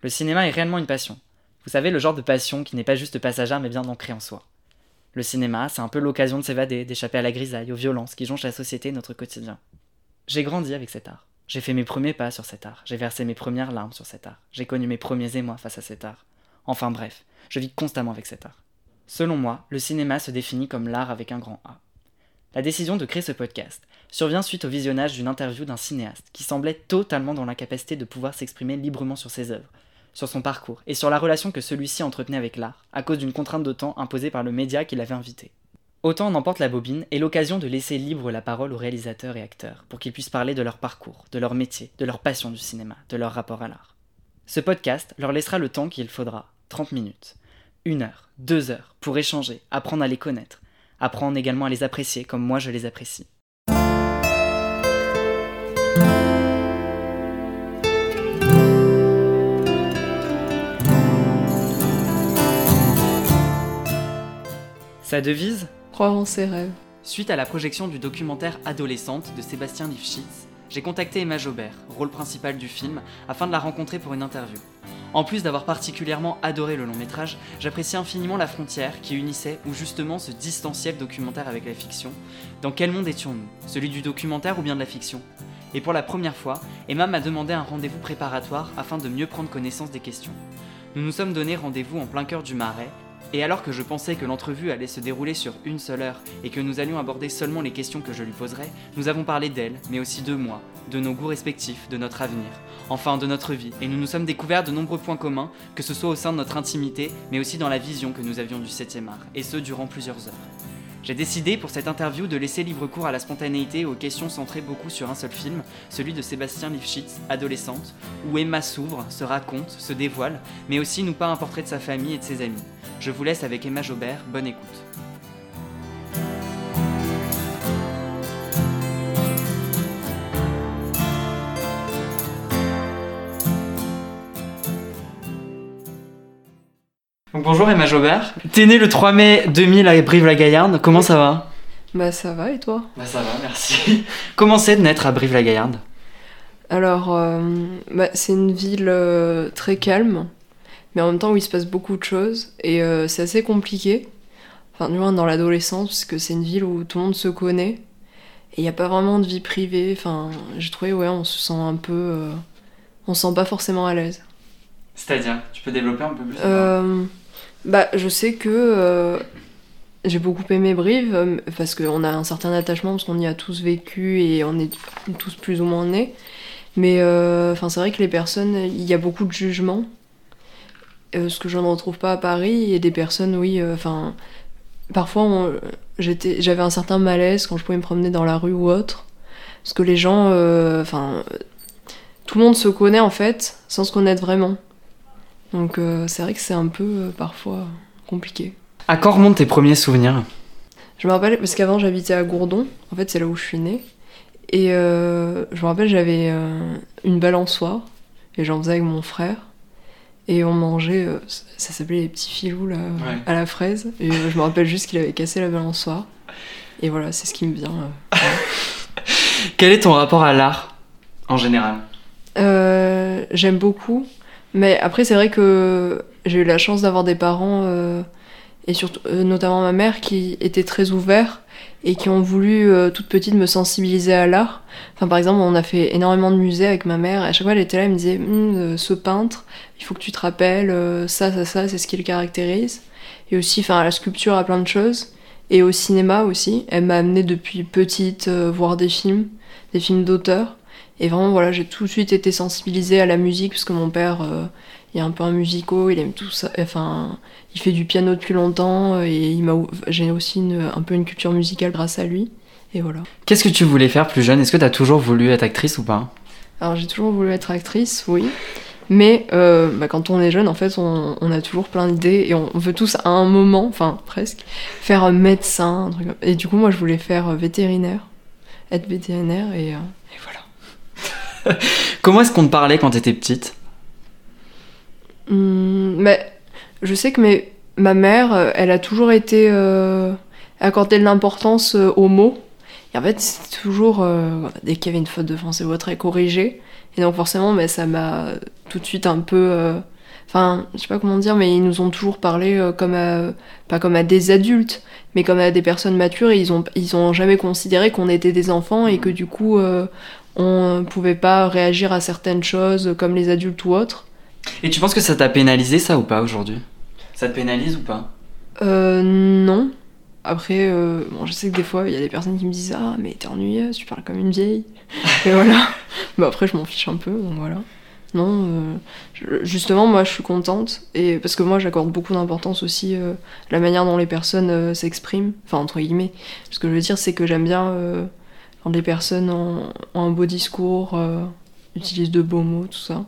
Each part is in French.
Le cinéma est réellement une passion. Vous savez, le genre de passion qui n'est pas juste passagère mais bien ancrée en soi. Le cinéma, c'est un peu l'occasion de s'évader, d'échapper à la grisaille, aux violences qui jonchent la société et notre quotidien. J'ai grandi avec cet art. J'ai fait mes premiers pas sur cet art. J'ai versé mes premières larmes sur cet art. J'ai connu mes premiers émois face à cet art. Enfin bref, je vis constamment avec cet art. Selon moi, le cinéma se définit comme l'art avec un grand A. La décision de créer ce podcast survient suite au visionnage d'une interview d'un cinéaste qui semblait totalement dans l'incapacité de pouvoir s'exprimer librement sur ses œuvres, sur son parcours et sur la relation que celui-ci entretenait avec l'art, à cause d'une contrainte de temps imposée par le média qui l'avait invité. Autant en emporte la bobine et l'occasion de laisser libre la parole aux réalisateurs et acteurs pour qu'ils puissent parler de leur parcours, de leur métier, de leur passion du cinéma, de leur rapport à l'art. Ce podcast leur laissera le temps qu'il faudra, 30 minutes, une heure, deux heures, pour échanger, apprendre à les connaître, apprendre également à les apprécier comme moi je les apprécie. Sa devise Croire en ses rêves. Suite à la projection du documentaire Adolescente de Sébastien Lifshitz, j'ai contacté Emma Jobert, rôle principal du film, afin de la rencontrer pour une interview. En plus d'avoir particulièrement adoré le long métrage, j'apprécie infiniment la frontière qui unissait ou justement se distanciait le documentaire avec la fiction. Dans quel monde étions-nous? Celui du documentaire ou bien de la fiction? Et pour la première fois, Emma m'a demandé un rendez-vous préparatoire afin de mieux prendre connaissance des questions. Nous nous sommes donné rendez-vous en plein cœur du Marais, et alors que je pensais que l'entrevue allait se dérouler sur une seule heure et que nous allions aborder seulement les questions que je lui poserais, nous avons parlé d'elle, mais aussi de moi, de nos goûts respectifs, de notre avenir, enfin de notre vie, et nous nous sommes découverts de nombreux points communs, que ce soit au sein de notre intimité, mais aussi dans la vision que nous avions du 7e art, et ce durant plusieurs heures. J'ai décidé pour cette interview de laisser libre cours à la spontanéité aux questions centrées beaucoup sur un seul film, celui de Sébastien Lifshitz, Adolescente, où Emma s'ouvre, se raconte, se dévoile, mais aussi nous peint un portrait de sa famille et de ses amis. Je vous laisse avec Emma Jobert, bonne écoute. Donc bonjour Emma Jobert. T'es née le 3 mai 2000 à Brive-la-Gaillarde. Comment ça va? Bah ça va et toi? Bah ça va, merci. Comment c'est de naître à Brive-la-Gaillarde? Alors, euh, bah, c'est une ville euh, très calme, mais en même temps où il se passe beaucoup de choses et euh, c'est assez compliqué. Enfin, du moins dans l'adolescence, parce que c'est une ville où tout le monde se connaît et il n'y a pas vraiment de vie privée. Enfin, j'ai trouvé, ouais, on se sent un peu. on se sent pas forcément à l'aise. C'est-à-dire, tu peux développer un peu plus? Bah, je sais que euh, j'ai beaucoup aimé Brive euh, parce qu'on a un certain attachement parce qu'on y a tous vécu et on est tous plus ou moins nés. Mais enfin, c'est vrai que les personnes, il y a beaucoup de jugements, ce que je ne retrouve pas à Paris. Et des personnes, oui, enfin, parfois j'avais un certain malaise quand je pouvais me promener dans la rue ou autre, parce que les gens, enfin, tout le monde se connaît en fait sans se connaître vraiment. Donc euh, c'est vrai que c'est un peu euh, parfois compliqué. À quand remontent tes premiers souvenirs? Je me rappelle, parce qu'avant j'habitais à Gourdon, en fait c'est là où je suis née. Et euh, je me rappelle, j'avais une balançoire, et j'en faisais avec mon frère. Et on mangeait, ça s'appelait les petits filous là, à la fraise. Et je me rappelle juste qu'il avait cassé la balançoire. Et voilà, c'est ce qui me vient. Quel est ton rapport à l'art en général? J'aime beaucoup. Mais après, c'est vrai que j'ai eu la chance d'avoir des parents, euh, et surtout, euh, notamment ma mère, qui étaient très ouverts et qui ont voulu, euh, toute petite, me sensibiliser à l'art. Enfin, par exemple, on a fait énormément de musées avec ma mère, et à chaque fois, elle était là, elle me disait hum, Ce peintre, il faut que tu te rappelles, ça, ça, ça, c'est ce qui le caractérise. Et aussi, enfin, à la sculpture, à plein de choses. Et au cinéma aussi. Elle m'a amené depuis petite voir des films, des films d'auteur. Et vraiment, voilà, j'ai tout de suite été sensibilisée à la musique, parce que mon père, euh, il est un peu un musico, il aime tout ça. Enfin, il fait du piano depuis longtemps, euh, et il m'a, j'ai aussi un peu une culture musicale grâce à lui. Et voilà. Qu'est-ce que tu voulais faire plus jeune? Est-ce que tu as toujours voulu être actrice ou pas? Alors, j'ai toujours voulu être actrice, oui. Mais euh, bah, quand on est jeune, en fait, on, on a toujours plein d'idées et on veut tous à un moment, enfin presque, faire médecin. Un truc comme- Et du coup, moi, je voulais faire vétérinaire, être vétérinaire et, euh. Comment est-ce qu'on te parlait quand t'étais petite? Hum, mais je sais que ma mère, euh, elle a toujours été euh, accordée de l'importance euh, aux mots. Et en fait, c'est toujours, dès qu'il y avait une faute de français ou autre, elle corrigeait. Et donc forcément, mais ça m'a tout de suite un peu... Enfin, je sais pas comment dire, mais ils nous ont toujours parlé comme à... Pas comme à des adultes, mais comme à des personnes matures. Et ils ont, ils ont jamais considéré qu'on était des enfants et que du coup, on pouvait pas réagir à certaines choses comme les adultes ou autres. Et tu penses que ça t'a pénalisé ça ou pas aujourd'hui? Ça te pénalise ou pas? Euh, non. Après, euh, bon, je sais que des fois, il y a des personnes qui me disent Ah, mais t'es ennuyeuse, tu parles comme une vieille. Et voilà. Mais après, je m'en fiche un peu, donc voilà. Non, euh, je- justement, moi, je suis contente. Et parce que moi, j'accorde beaucoup d'importance aussi euh, à la manière dont les personnes euh, s'expriment. Enfin, entre guillemets. Ce que je veux dire, c'est que j'aime bien euh, quand les personnes ont, ont un beau discours, euh, utilisent de beaux mots, tout ça.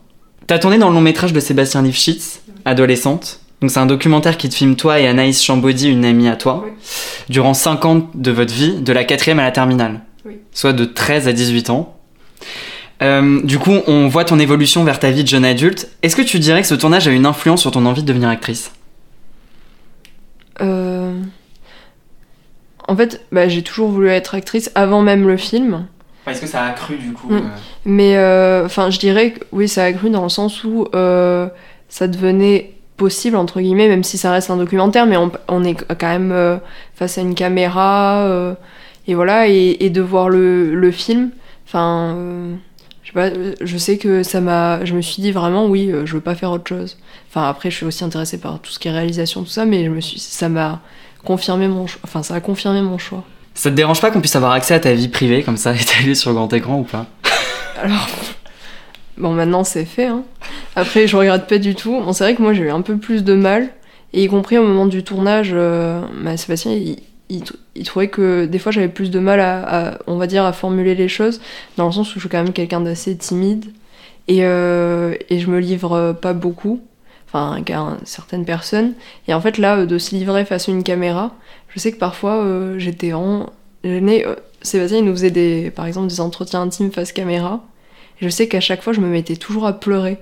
T'as tourné dans le long métrage de Sébastien Lifshitz, adolescente. Donc c'est un documentaire qui te filme toi et Anaïs Chambaudy, une amie à toi, Oui. durant 5 ans de votre vie, de la quatrième à la terminale. Oui. Soit de 13 à 18 ans. Euh, du coup, on voit ton évolution vers ta vie de jeune adulte. Est-ce que tu dirais que ce tournage a une influence sur ton envie de devenir actrice? Euh, En fait, bah, j'ai toujours voulu être actrice avant même le film. Est-ce que ça a accru du coup Mm. euh, Mais euh, enfin, je dirais que oui, ça a cru dans le sens où euh, ça devenait possible, entre guillemets, même si ça reste un documentaire, mais on, on est quand même face à une caméra, et voilà, et, et de voir le, le film, enfin, je sais pas, je sais que ça m'a. Je me suis dit vraiment, oui, je veux pas faire autre chose. Enfin, après, je suis aussi intéressée par tout ce qui est réalisation, tout ça, mais je me suis, ça m'a confirmé mon choix. Enfin, ça a confirmé mon choix. Ça te dérange pas qu'on puisse avoir accès à ta vie privée comme ça, étalée sur grand écran ou pas? Alors, bon, maintenant c'est fait. Hein. Après, je regrette pas du tout. Bon, c'est vrai que moi j'ai eu un peu plus de mal, et y compris au moment du tournage, euh, bah, Sébastien, il, il, il trouvait que des fois j'avais plus de mal à, à, on va dire, à formuler les choses, dans le sens où je suis quand même quelqu'un d'assez timide, et, euh, et je me livre pas beaucoup, enfin, qu'à certaines personnes. Et en fait, là, euh, de se livrer face à une caméra, je sais que parfois euh, j'étais en gênée. Euh, Sébastien, il nous faisait des, par exemple des entretiens intimes face caméra. Et je sais qu'à chaque fois, je me mettais toujours à pleurer.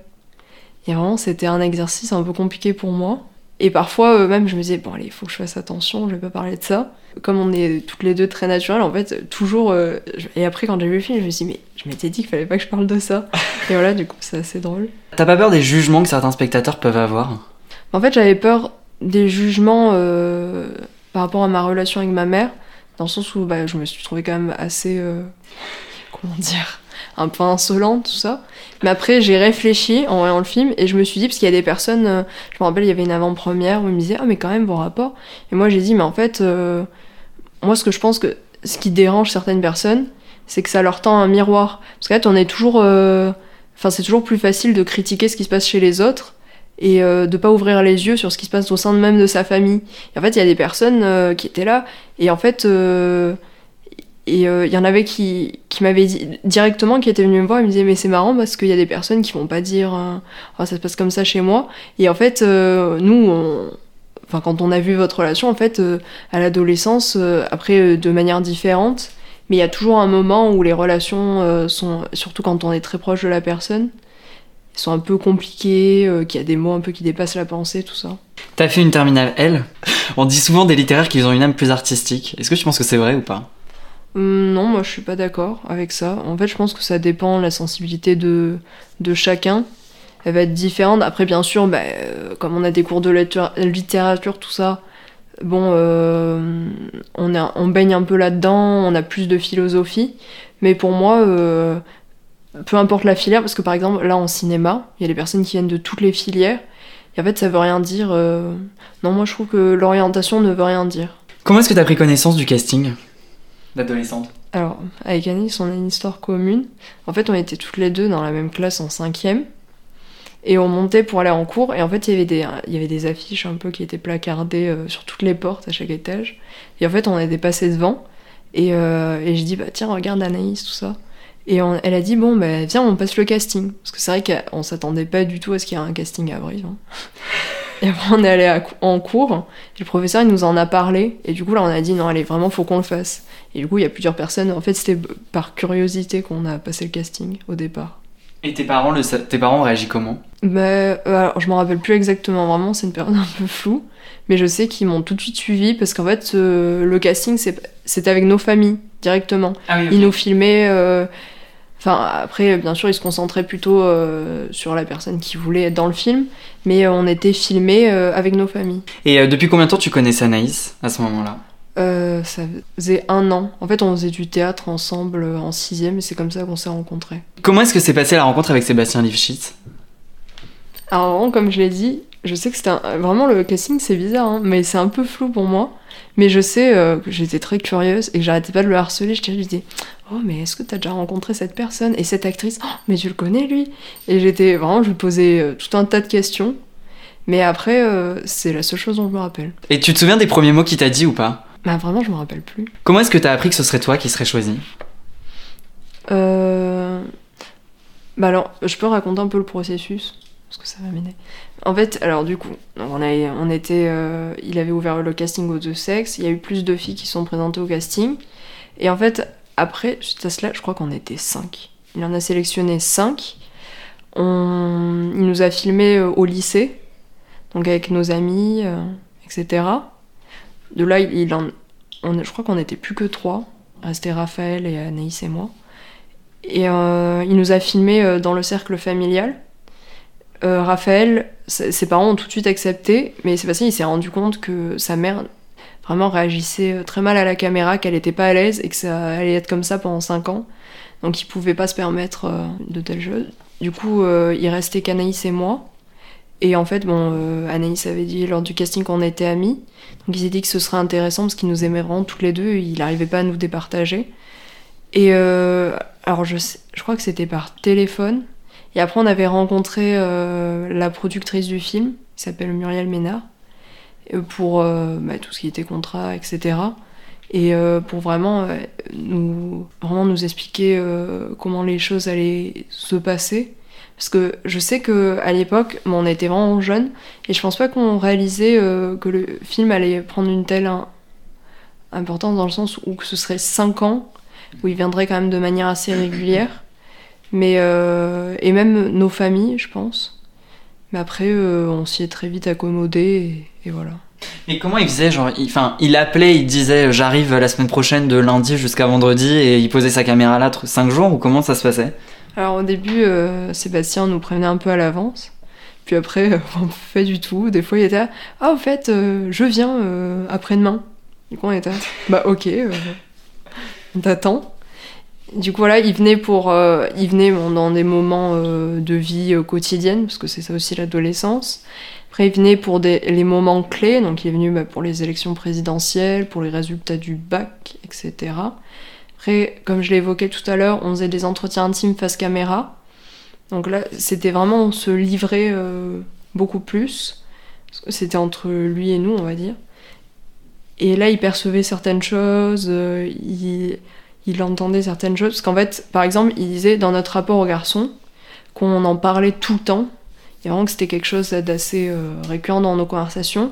Et vraiment, c'était un exercice un peu compliqué pour moi. Et parfois, euh, même, je me disais, bon, allez, il faut que je fasse attention, je vais pas parler de ça. Comme on est toutes les deux très naturelles, en fait, toujours. euh, je- Et après, quand j'ai vu le film, je me suis dit, mais je m'étais dit qu'il fallait pas que je parle de ça. Et voilà, du coup, c'est assez drôle. T'as pas peur des jugements que certains spectateurs peuvent avoir? En fait, j'avais peur des jugements euh, par rapport à ma relation avec ma mère, dans le sens où bah, je me suis trouvée quand même assez. euh, comment dire Un peu insolente, tout ça. Mais après, j'ai réfléchi en voyant le film et je me suis dit, parce qu'il y a des personnes. euh, je me rappelle, il y avait une avant-première où ils me disaient Ah, mais quand même, vos rapports. Et moi, j'ai dit, mais en fait, euh, moi, ce que je pense que ce qui dérange certaines personnes, c'est que ça leur tend un miroir. Parce qu'en fait, on est toujours. euh, Enfin, c'est toujours plus facile de critiquer ce qui se passe chez les autres et euh, de pas ouvrir les yeux sur ce qui se passe au sein même de sa famille. Et en fait, il y a des personnes euh, qui étaient là et en fait, euh, et euh, il y en avait qui, qui m'avaient dit directement, qui étaient venus me voir et me disaient mais c'est marrant parce qu'il y a des personnes qui vont pas dire euh, oh, ça se passe comme ça chez moi. Et en fait, euh, nous, enfin quand on a vu votre relation, en fait, à l'adolescence, après de manière différente. Mais il y a toujours un moment où les relations sont, surtout quand on est très proche de la personne, sont un peu compliquées, qu'il y a des mots un peu qui dépassent la pensée, tout ça. T'as fait une terminale L On dit souvent des littéraires qu'ils ont une âme plus artistique. Est-ce que tu penses que c'est vrai ou pas? Non, moi je suis pas d'accord avec ça. En fait, je pense que ça dépend la sensibilité de, de chacun. Elle va être différente. Après, bien sûr, bah, euh, comme on a des cours de littéra- littérature, tout ça, bon, euh, on, baigne un peu là-dedans, on a plus de philosophie. Mais pour moi, euh, peu importe la filière, parce que par exemple, là en cinéma, il y a des personnes qui viennent de toutes les filières. Et en fait, ça veut rien dire. Non, moi je trouve que l'orientation ne veut rien dire. Comment est-ce que t'as pris connaissance du casting? Alors, avec Anis, on a une histoire commune. En fait, on était toutes les deux dans la même classe en cinquième. Et on montait pour aller en cours. Et en fait, il y avait des, affiches un peu qui étaient placardées euh, sur toutes les portes à chaque étage. Et en fait, on était passé devant. Et, euh, et je dis, bah tiens, regarde Anaïs, tout ça. Et elle a dit bon bah viens on passe le casting parce que c'est vrai qu'on s'attendait pas du tout à ce qu'il y ait un casting à Brive. hein. Et après on est allé à en cours, et le professeur il nous en a parlé et du coup là on a dit non allez vraiment faut qu'on le fasse. Et du coup il y a plusieurs personnes, en fait c'était par curiosité qu'on a passé le casting au départ. Et tes parents, le, tes parents ont réagi comment? Bah, euh, alors, je m'en rappelle plus exactement, vraiment, c'est une période un peu floue. Mais je sais qu'ils m'ont tout de suite suivi parce qu'en fait, euh, le casting, c'est- c'était avec nos familles directement. Ah oui, Ils nous filmaient. euh, Enfin, après, bien sûr, ils se concentraient plutôt euh, sur la personne qui voulait être dans le film, mais euh, on était filmés euh, avec nos familles. Et euh, depuis combien de temps tu connaissais Anaïs à ce moment-là? Euh, ça faisait un an. En fait, on faisait du théâtre ensemble en sixième et c'est comme ça qu'on s'est rencontrés. Comment est-ce que s'est passée la rencontre avec Sébastien Lifshitz? Alors comme je l'ai dit, je sais que c'était un- vraiment le casting, c'est bizarre, hein, mais c'est un peu flou pour moi. Mais je sais euh, que j'étais très curieuse et que j'arrêtais pas de le harceler. Je lui disais, oh mais est-ce que t'as déjà rencontré cette personne? Et cette actrice Oh mais tu le connais lui? Et j'étais vraiment, je lui posais euh, tout un tas de questions. Mais après, euh, c'est la seule chose dont je me rappelle. Et tu te souviens des premiers mots qu'il t'a dit ou pas? Bah vraiment, je me rappelle plus. Comment est-ce que t'as appris que ce serait toi qui serais choisi? Euh... Bah alors, je peux raconter un peu le processus? Parce que ça va m'aider. En fait, alors du coup, on, a, on était, euh, il avait ouvert le casting aux deux sexes. Il y a eu plus de filles qui sont présentées au casting. Et en fait, après, suite à cela, je crois qu'on était cinq. Il en a sélectionné cinq. On... Il nous a filmés euh, au lycée, donc avec nos amis, euh, etc. De là, il, en... je crois qu'on était plus que trois. Restait Raphaël et Anaïs et moi. Et il nous a filmé dans le cercle familial. Euh, Raphaël, ses parents ont tout de suite accepté, mais Sébastien il s'est rendu compte que sa mère vraiment réagissait euh, très mal à la caméra, qu'elle était pas à l'aise et que ça allait être comme ça pendant 5 ans. Donc il pouvait pas se permettre euh, de telles choses. Du coup, il restait qu'Anaïs et moi. Et en fait, bon, Anaïs avait dit lors du casting qu'on était amis. Donc il s'est dit que ce serait intéressant parce qu'il nous aimait vraiment toutes les deux il n'arrivait pas à nous départager. Et alors je crois que c'était par téléphone. Et après on avait rencontré euh, la productrice du film, qui s'appelle Muriel Ménard, euh, pour euh, bah, tout ce qui était contrat, etc. Et pour vraiment nous, vraiment nous expliquer comment les choses allaient se passer. Parce que je sais que à l'époque, on était vraiment jeunes, et je pense pas qu'on réalisait que le film allait prendre une telle im- importance dans le sens où ce serait 5 ans, où il viendrait quand même de manière assez régulière. Mais euh, et même nos familles, je pense. Mais après, euh, on s'y est très vite accommodé et, et voilà. Et comment il faisait genre, il- il, appelait, il disait j'arrive la semaine prochaine de lundi jusqu'à vendredi et il posait sa caméra là 5 jours ou comment ça se passait? Alors au début, euh, Sébastien nous prévenait un peu à l'avance. Puis après, euh, on fait du tout. Des fois, il était là, ah, au fait, euh, je viens euh, après-demain. Du coup, on était là, bah ok, euh, on t'attend. Du coup, voilà, il venait pour, euh, il venait bon, dans des moments euh, de vie euh, quotidienne, parce que c'est ça aussi l'adolescence. Après, il venait pour les moments clés, donc il est venu bah, pour les élections présidentielles, pour les résultats du bac, etc. Après, comme je l'ai évoqué tout à l'heure, on faisait des entretiens intimes face caméra. Donc là, c'était vraiment, on se livrait euh, beaucoup plus. C'était entre lui et nous, on va dire. Et là, il percevait certaines choses, il, il entendait certaines choses. Parce qu'en fait, par exemple, il disait dans notre rapport au garçon qu'on en parlait tout le temps. Et vraiment que c'était quelque chose d'assez euh, récurrent dans nos conversations.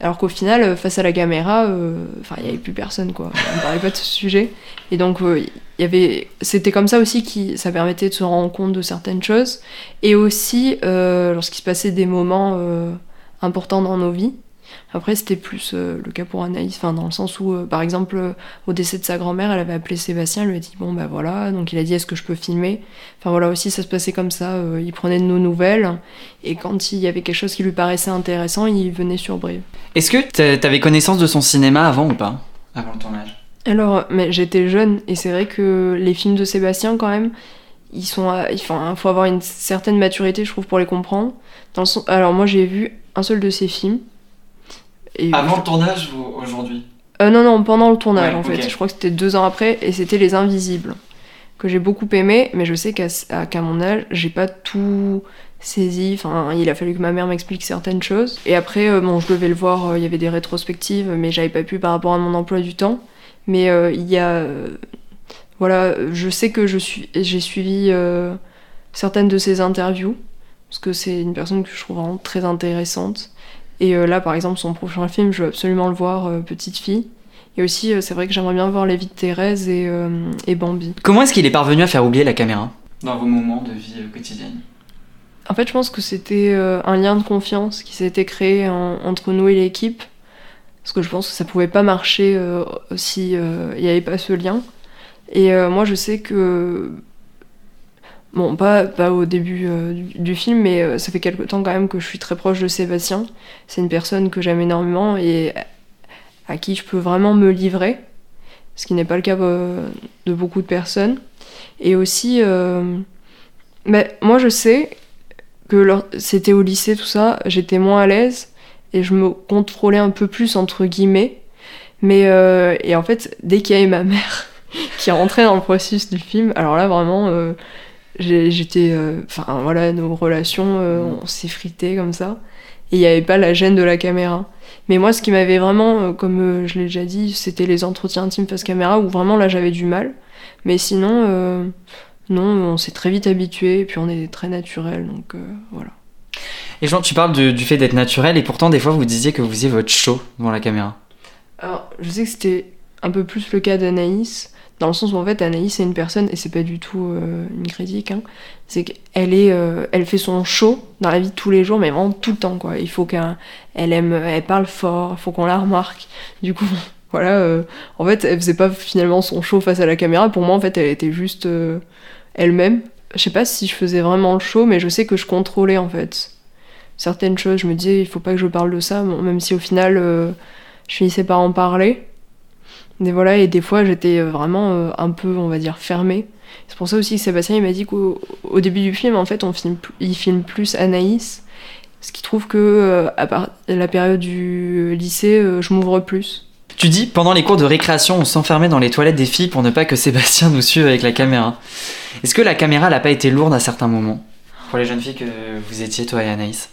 Alors qu'au final, euh, face à la caméra, euh, il n'y avait plus personne, quoi. On parlait pas de ce sujet. Et donc, il y avait, c'était comme ça aussi qui, ça permettait de se rendre compte de certaines choses. Et aussi, lorsqu'il se passait des moments importants dans nos vies. Après, c'était plus euh, le cas pour Anaïs, enfin, dans le sens où, euh, par exemple, euh, au décès de sa grand-mère, elle avait appelé Sébastien, elle lui a dit bon bah voilà, donc il a dit est-ce que je peux filmer? Enfin voilà aussi, ça se passait comme ça. il prenait de nos nouvelles et quand il y avait quelque chose qui lui paraissait intéressant, il venait sur Brive. Est-ce que t'a- t'avais connaissance de son cinéma avant ou pas? Avant le tournage? Alors, mais j'étais jeune et c'est vrai que les films de Sébastien, quand même, ils sont, à- il faut, avoir une certaine maturité, je trouve, pour les comprendre. Dans le sens- alors moi, j'ai vu un seul de ses films. Et Avant le tournage ou aujourd'hui Euh, non, non, pendant le tournage Ouais, en fait. Je crois que c'était deux ans après et c'était Les Invisibles. Que j'ai beaucoup aimé, mais je sais qu'à mon âge, j'ai pas tout saisi. Enfin, il a fallu que ma mère m'explique certaines choses. Et après, euh, bon, je devais le voir, euh, il y avait des rétrospectives, mais j'avais pas pu par rapport à mon emploi du temps. Mais il y a. voilà, je sais que je suis, j'ai suivi certaines de ses interviews, parce que c'est une personne que je trouve vraiment très intéressante. Et euh, là, par exemple, son prochain film, je veux absolument le voir, euh, Petite fille. Et aussi, c'est vrai que j'aimerais bien voir Les vies de Thérèse et, et Bambi. Comment est-ce qu'il est parvenu à faire oublier la caméra? Dans vos moments de vie quotidienne En fait, je pense que c'était un lien de confiance qui s'était créé entre nous et l'équipe. Parce que je pense que ça pouvait pas marcher si il n'y avait pas ce lien. Et euh, moi, je sais que. Bon, pas, pas au début euh, du, film, mais euh, ça fait quelque temps quand même que je suis très proche de Sébastien. C'est une personne que j'aime énormément et à qui je peux vraiment me livrer, ce qui n'est pas le cas de beaucoup de personnes. Et aussi, mais moi je sais que c'était au lycée, tout ça, j'étais moins à l'aise et je me contrôlais un peu plus, entre guillemets. Mais, et en fait, dès qu'il y avait ma mère qui est rentré dans le processus du film. Alors là, vraiment, euh, j'étais. Euh, enfin, voilà, nos relations, euh, mm. on s'est frité comme ça. Et il n'y avait pas la gêne de la caméra. Mais moi, ce qui m'avait vraiment, comme je l'ai déjà dit, c'était les entretiens intimes face caméra où vraiment là, j'avais du mal. Mais sinon, non, on s'est très vite habitué et puis on est très naturel, donc voilà. Et Jean, tu parles du fait d'être naturel et pourtant, des fois, vous disiez que vous faisiez votre show devant la caméra. Alors, je sais que c'était un peu plus le cas d'Anaïs dans le sens où en fait Anaïs c'est une personne et c'est pas du tout euh, une critique hein, c'est qu'elle est euh, elle fait son show dans la vie de tous les jours mais vraiment tout le temps quoi. Il faut qu'elle aime elle parle fort il faut qu'on la remarque. Du coup voilà euh, en fait elle faisait pas finalement son show face à la caméra. Pour moi en fait elle était juste elle-même. Je sais pas si je faisais vraiment le show mais je sais que je contrôlais en fait certaines choses. Je me disais il faut pas que je parle de ça même si au final je finissais par en parler et voilà, et des fois j'étais euh, vraiment euh, un peu, on va dire, fermée. C'est pour ça aussi que Sébastien m'a dit qu'au début du film, en fait, on filme, il filme plus Anaïs, ce qui trouve que euh, à la période du lycée, je m'ouvre plus. Tu dis, pendant les cours de récréation, on s'enfermait dans les toilettes des filles pour ne pas que Sébastien nous suive avec la caméra. Est-ce que la caméra n'a pas été lourde à certains moments? Pour les jeunes filles que vous étiez, toi et Anaïs?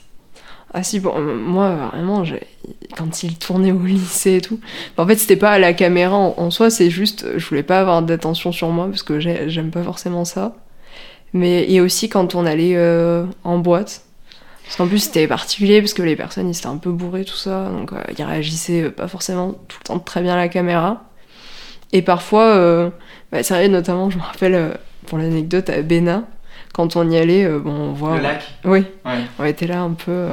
Ah si, bon, moi, vraiment, quand il tournait au lycée et tout, en fait, c'était pas à la caméra en, soi, c'est juste, je voulais pas avoir d'attention sur moi, parce que j'aime pas forcément ça. Mais, et aussi quand on allait euh, en boîte, parce qu'en plus, c'était particulier, parce que les personnes, ils étaient un peu bourrés, tout ça, donc euh, ils réagissaient pas forcément tout le temps très bien à la caméra. Et parfois, euh, bah, vrai, notamment, je me rappelle, pour l'anecdote, à Bénin, quand on y allait, euh, bon, on voit. Le lac Oui. On était là un peu euh,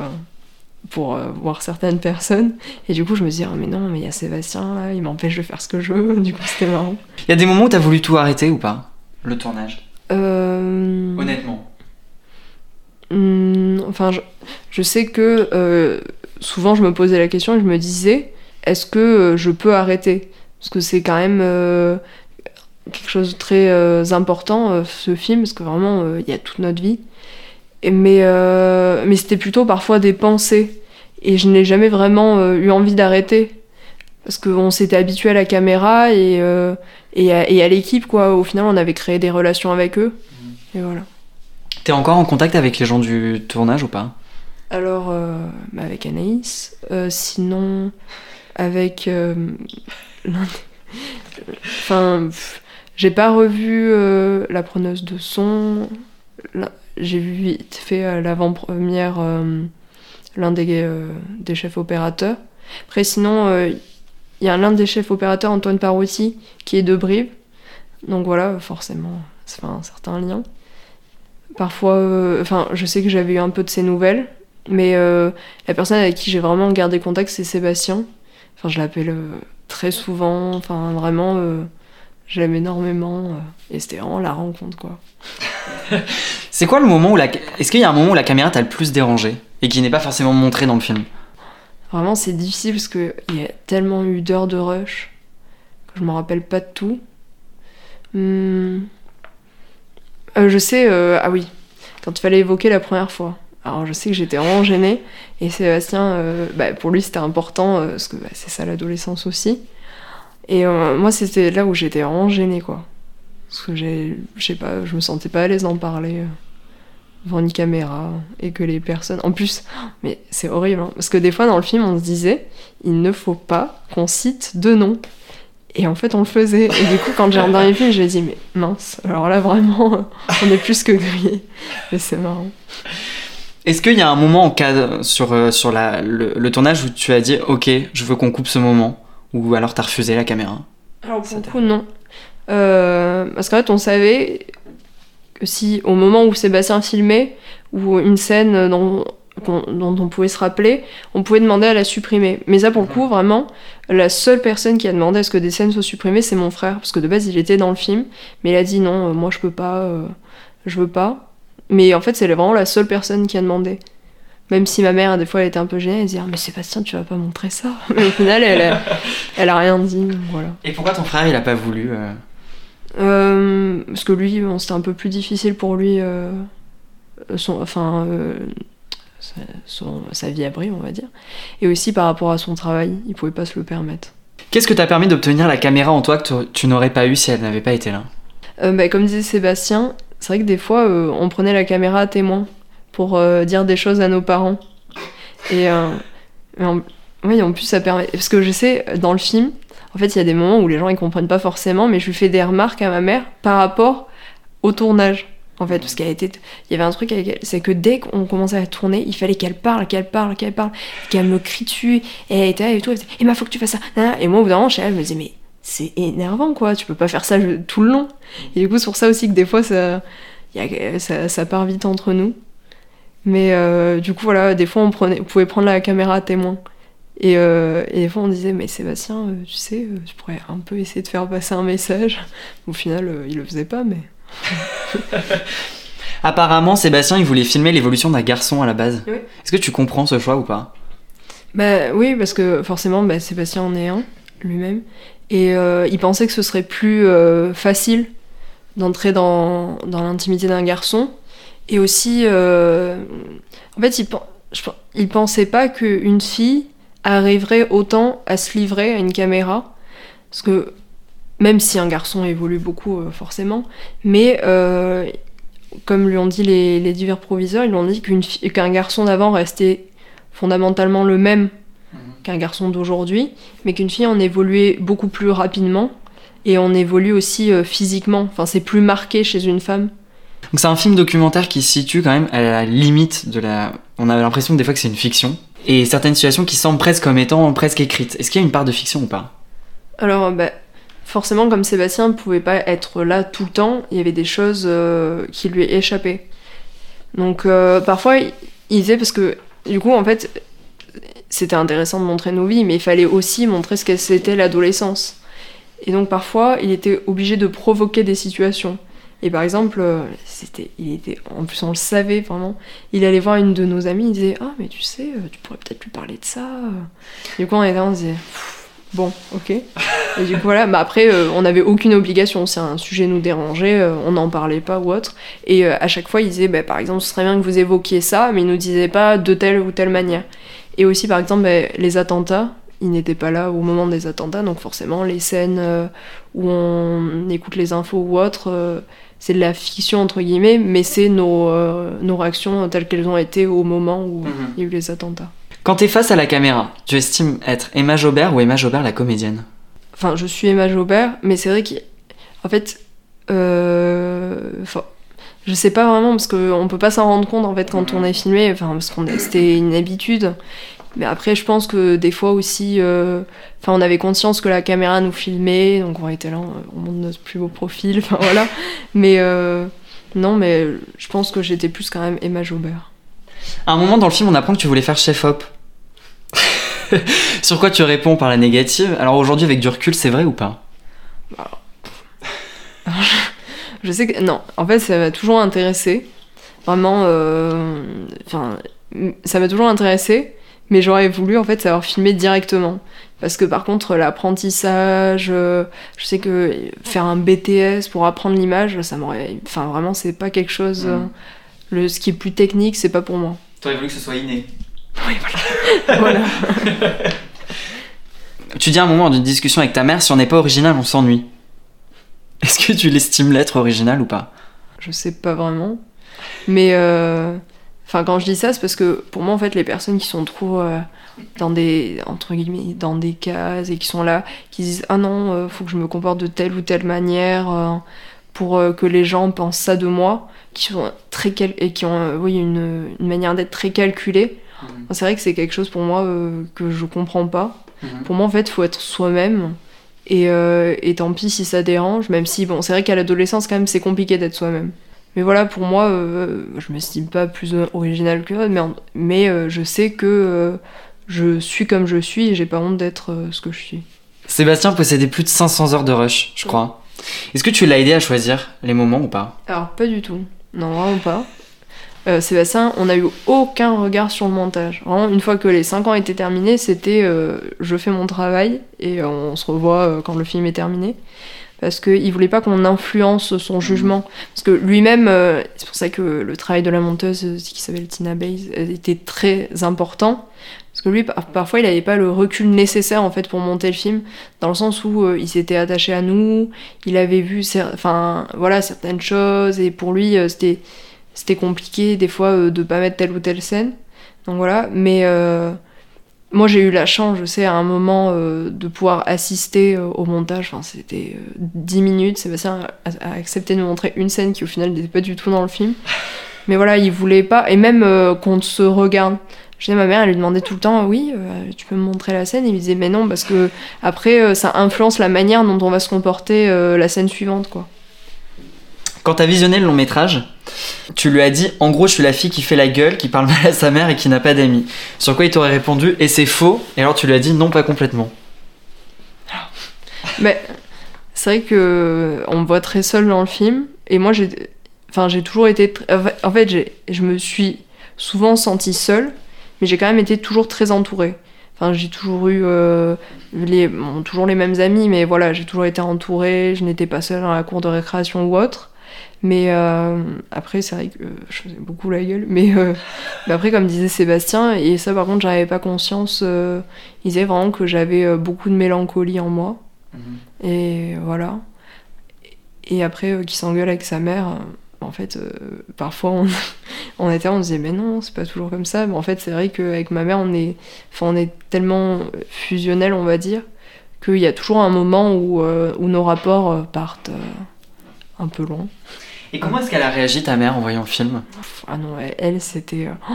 pour euh, voir certaines personnes. Et du coup, je me disais, oh, mais non, mais il y a Sébastien là, il m'empêche de faire ce que je veux. Du coup, c'était marrant. Il y a des moments où t'as voulu tout arrêter ou pas? Le tournage? Honnêtement hmm, Enfin, je, je, sais que souvent je me posais la question et je me disais, est-ce que je peux arrêter? Parce que c'est quand même quelque chose de très euh, important, euh, ce film, parce que vraiment, euh, il y a toute notre vie. Et, mais mais c'était plutôt parfois des pensées. Et je n'ai jamais vraiment eu envie d'arrêter. Parce qu'on s'était habitué à la caméra et, et à, à l'équipe, quoi. Au final, on avait créé des relations avec eux. Et voilà. T'es encore en contact avec les gens du tournage ou pas? Alors, bah, avec Anaïs. sinon, avec. enfin. J'ai pas revu euh, la preneuse de son. J'ai vu vite fait euh, l'avant-première euh, l'un des, des, chefs opérateurs. Après, sinon, il y a l'un des chefs opérateurs, Antoine Parotti, qui est de Brive. Donc voilà, forcément, ça fait un certain lien. Parfois, enfin, je sais que j'avais eu un peu de ses nouvelles, mais la personne avec qui j'ai vraiment gardé contact, c'est Sébastien. Enfin, je l'appelle très souvent, enfin, vraiment J'aime énormément. Euh, et c'était vraiment la rencontre, quoi. c'est quoi le moment où la. Est-ce qu'il y a un moment où la caméra t'a le plus dérangé et qui n'est pas forcément montré dans le film? Vraiment, c'est difficile parce qu'il y a tellement eu d'heures de rush que je me rappelle pas de tout. Hmm. Euh, je sais, euh, ah oui, quand il fallait évoquer la première fois. Alors je sais que j'étais vraiment gênée et Sébastien, bah, pour lui c'était important parce que bah, c'est ça l'adolescence aussi. Et euh, moi, c'était là où j'étais vraiment gênée, quoi. Parce que j'ai, je sais pas, je me sentais pas à l'aise d'en parler euh, devant une caméra et que les personnes. En plus, mais c'est horrible, hein, parce que des fois dans le film, on se disait, il ne faut pas qu'on cite deux noms. Et en fait, on le faisait. Et du coup, quand j'ai regardé le film, je lui ai dit, mais mince, alors là, vraiment, on est plus que grillé. Mais c'est marrant. Est-ce qu'il y a un moment en cas sur, euh, sur la, le tournage où tu as dit, ok, je veux qu'on coupe ce moment? Ou alors t'as refusé la caméra Alors pour le coup, non. Euh, parce qu'en fait, on savait que si, au moment où Sébastien filmait, ou une scène dont, on pouvait se rappeler, on pouvait demander à la supprimer. Mais ça, pour le coup, vraiment, la seule personne qui a demandé à ce que des scènes soient supprimées, c'est mon frère. Parce que de base, il était dans le film, mais il a dit non, euh, moi je peux pas, euh, je veux pas. Mais en fait, c'est vraiment la seule personne qui a demandé. Même si ma mère, des fois, elle était un peu gênée, elle disait Ah, Mais Sébastien, tu vas pas montrer ça. Mais au final, elle a, elle a rien dit. Voilà. Et pourquoi ton frère il a pas voulu euh, Euh, parce que lui, bon, c'était un peu plus difficile pour lui, euh, son, enfin, sa, son- sa vie à Brie, on va dire. Et aussi par rapport à son travail, il pouvait pas se le permettre. Qu'est-ce que t'as permis d'obtenir la caméra en toi que tu- tu n'aurais pas eu si elle n'avait pas été là? Bah, comme disait Sébastien, c'est vrai que des fois, on prenait la caméra à témoin pour euh, dire des choses à nos parents. Et euh, en, oui, en plus, ça permet. Parce que je sais, dans le film, en fait, il y a des moments où les gens ils comprennent pas forcément, mais je lui fais des remarques à ma mère par rapport au tournage. En fait, parce qu'elle était, il y avait un truc avec elle, c'est que dès qu'on commençait à tourner, il fallait qu'elle parle, qu'elle parle, qu'elle parle, qu'elle me crie dessus, et elle était là et tout, elle disait, Emma, faut que tu fasses ça. Et moi, au bout d'un moment, je me disais, mais c'est énervant, quoi, tu peux pas faire ça tout le long. Et du coup, c'est pour ça aussi que des fois, ça, ça part vite entre nous. Mais euh, du coup, voilà, des fois, on, prenait, on pouvait prendre la caméra à témoin. Et, euh, et des fois, on disait, mais Sébastien, euh, tu sais, tu pourrais un peu essayer de faire passer un message. Au final, il le faisait pas, mais. Apparemment, Sébastien il voulait filmer l'évolution d'un garçon à la base. Oui. Est-ce que tu comprends ce choix ou pas? Bah oui, parce que forcément, bah, Sébastien en est un, lui-même. Et il pensait que ce serait plus facile d'entrer dans, dans l'intimité d'un garçon. Et aussi, euh, en fait, il, il pensait pas qu'une fille arriverait autant à se livrer à une caméra. Parce que même si un garçon évolue beaucoup, euh, forcément, mais euh, comme lui ont dit les, les divers proviseurs, ils lui ont dit qu'un garçon d'avant restait fondamentalement le même qu'un garçon d'aujourd'hui, mais qu'une fille en évoluait beaucoup plus rapidement et on évolue aussi euh, physiquement. Enfin, c'est plus marqué chez une femme. Donc c'est un film documentaire qui se situe quand même à la limite de la... On a l'impression des fois que c'est une fiction. Et certaines situations qui semblent presque comme étant presque écrites. Est-ce qu'il y a une part de fiction ou pas? Alors, bah, forcément, comme Sébastien ne pouvait pas être là tout le temps, il y avait des choses euh, qui lui échappaient. Donc, euh, parfois, il disait, parce que du coup, en fait, c'était intéressant de montrer nos vies, mais il fallait aussi montrer ce que c'était l'adolescence. Et donc, parfois, il était obligé de provoquer des situations. Et par exemple, euh, c'était, il était, en plus on le savait vraiment, il allait voir une de nos amies, il disait Ah, mais tu sais, euh, tu pourrais peut-être lui parler de ça. Du coup, on était là, on disait Bon, ok. Et du coup, voilà, mais après, euh, on n'avait aucune obligation. Si un sujet nous dérangeait, on n'en parlait pas ou autre. Et à chaque fois, il disait, bah, par exemple, ce serait bien que vous évoquiez ça, mais il nous disait pas de telle ou telle manière. Et aussi, par exemple, bah, les attentats, il n'était pas là au moment des attentats, donc forcément, les scènes où on écoute les infos ou autre, euh, c'est de la fiction, entre guillemets, mais c'est nos, euh, nos réactions telles qu'elles ont été au moment où Mhm. il y a eu les attentats. Quand t'es face à la caméra, tu estimes être Emma Jobert ou Emma Jobert la comédienne? Enfin, je suis Emma Jobert, mais c'est vrai qu'en fait, euh, enfin, je sais pas vraiment parce qu'on peut pas s'en rendre compte en fait quand on est filmé, enfin parce qu'on c'était une habitude. Mais après, je pense que des fois aussi, euh, enfin, on avait conscience que la caméra nous filmait, donc on était là, on montre notre plus beau profil, enfin voilà. Mais euh, non, mais je pense que j'étais plus quand même Emma Jobert. À un moment dans le film, on apprend que tu voulais faire chef-op. Sur quoi tu réponds par la négative? Alors aujourd'hui, avec du recul, c'est vrai ou pas? Je sais que non, en fait, ça m'a toujours intéressé. Vraiment, euh, enfin, ça m'a toujours intéressé, mais j'aurais voulu en fait savoir filmer directement. Parce que par contre, l'apprentissage, euh, je sais que faire un BTS pour apprendre l'image, ça m'aurait. Enfin, vraiment, c'est pas quelque chose. Euh, le, ce qui est plus technique, c'est pas pour moi. T'aurais voulu que ce soit inné. voilà. Tu dis à un moment d'une discussion avec ta mère, si on n'est pas original, on s'ennuie. Est-ce que tu l'estimes l'être original ou pas? Je sais pas vraiment. Mais euh, Enfin, quand je dis ça, c'est parce que pour moi, en fait, les personnes qui sont trop euh, dans des entre guillemets dans des cases et qui sont là, qui disent ah non, euh, faut que je me comporte de telle ou telle manière euh, pour euh, que les gens pensent ça de moi, qui sont très cal- et qui ont oui une, une manière d'être très calculée. C'est vrai que c'est quelque chose pour moi que je comprends pas. Mhm. Pour moi, en fait, faut être soi-même. Et, et tant pis si ça dérange, même si, bon, c'est vrai qu'à l'adolescence, quand même, c'est compliqué d'être soi-même. Mais voilà, pour moi, euh, je m'estime pas plus originale que mais, en- mais euh, je sais que euh, je suis comme je suis et j'ai pas honte d'être ce que je suis. Sébastien possédait plus de 500 heures de rush, je crois. Est-ce que tu l'as aidé à choisir les moments ou pas? Alors, pas du tout. Non, vraiment pas. Euh, Sébastien, on n'a eu aucun regard sur le montage. Vraiment, une fois que les 5 ans étaient terminés, c'était euh, je fais mon travail et on se revoit euh, quand le film est terminé. Parce qu'il voulait pas qu'on influence son jugement. Parce que lui-même, euh, c'est pour ça que le travail de la monteuse, euh, qui s'appelle Tina Bays, euh, était très important. Parce que lui, par- parfois, il n'avait pas le recul nécessaire en fait pour monter le film, dans le sens où euh, il s'était attaché à nous, il avait vu, enfin, voilà, certaines choses, et pour lui, c'était c'était compliqué des fois de pas mettre telle ou telle scène. Donc voilà, mais moi j'ai eu la chance, je sais, à un moment euh, de pouvoir assister euh, au montage. Enfin, c'était euh, 10 minutes. Sébastien a, a accepté de me montrer une scène qui au final n'était pas du tout dans le film. Mais voilà, il voulait pas, et même euh, qu'on se regarde. Je sais, ma mère, elle lui demandait tout le temps, oui, tu peux me montrer la scène. Il lui disait, mais non, parce que après, ça influence la manière dont on va se comporter la scène suivante, quoi. Quand t'as visionné le long métrage, tu lui as dit en gros je suis la fille qui fait la gueule, qui parle mal à sa mère et qui n'a pas d'amis. Sur quoi il t'aurait répondu et c'est faux Et alors tu lui as dit non pas complètement. Mais c'est vrai que on me voit très seule dans le film et moi j'ai enfin j'ai toujours été en fait je me suis souvent sentie seule mais j'ai quand même été toujours très entourée. Enfin j'ai toujours eu euh, les bon, toujours les mêmes amis mais voilà, j'ai toujours été entourée, je n'étais pas seule dans la cour de récréation ou autre. Mais euh, après, c'est vrai que euh, je faisais beaucoup la gueule. Mais, euh, mais après, comme disait Sébastien, et ça par contre, j'en avais pas conscience, il disait vraiment que j'avais beaucoup de mélancolie en moi. Et voilà. Et après, qui s'engueule avec sa mère, en fait, parfois on, on était on disait, mais non, c'est pas toujours comme ça. Mais en fait, c'est vrai qu'avec ma mère, on est, on est tellement fusionnel, on va dire, qu'il y a toujours un moment où, où nos rapports partent un peu loin. Et comment est-ce qu'elle a réagi ta mère en voyant le film? Ah non, elle, elle, c'était. euh, Oh,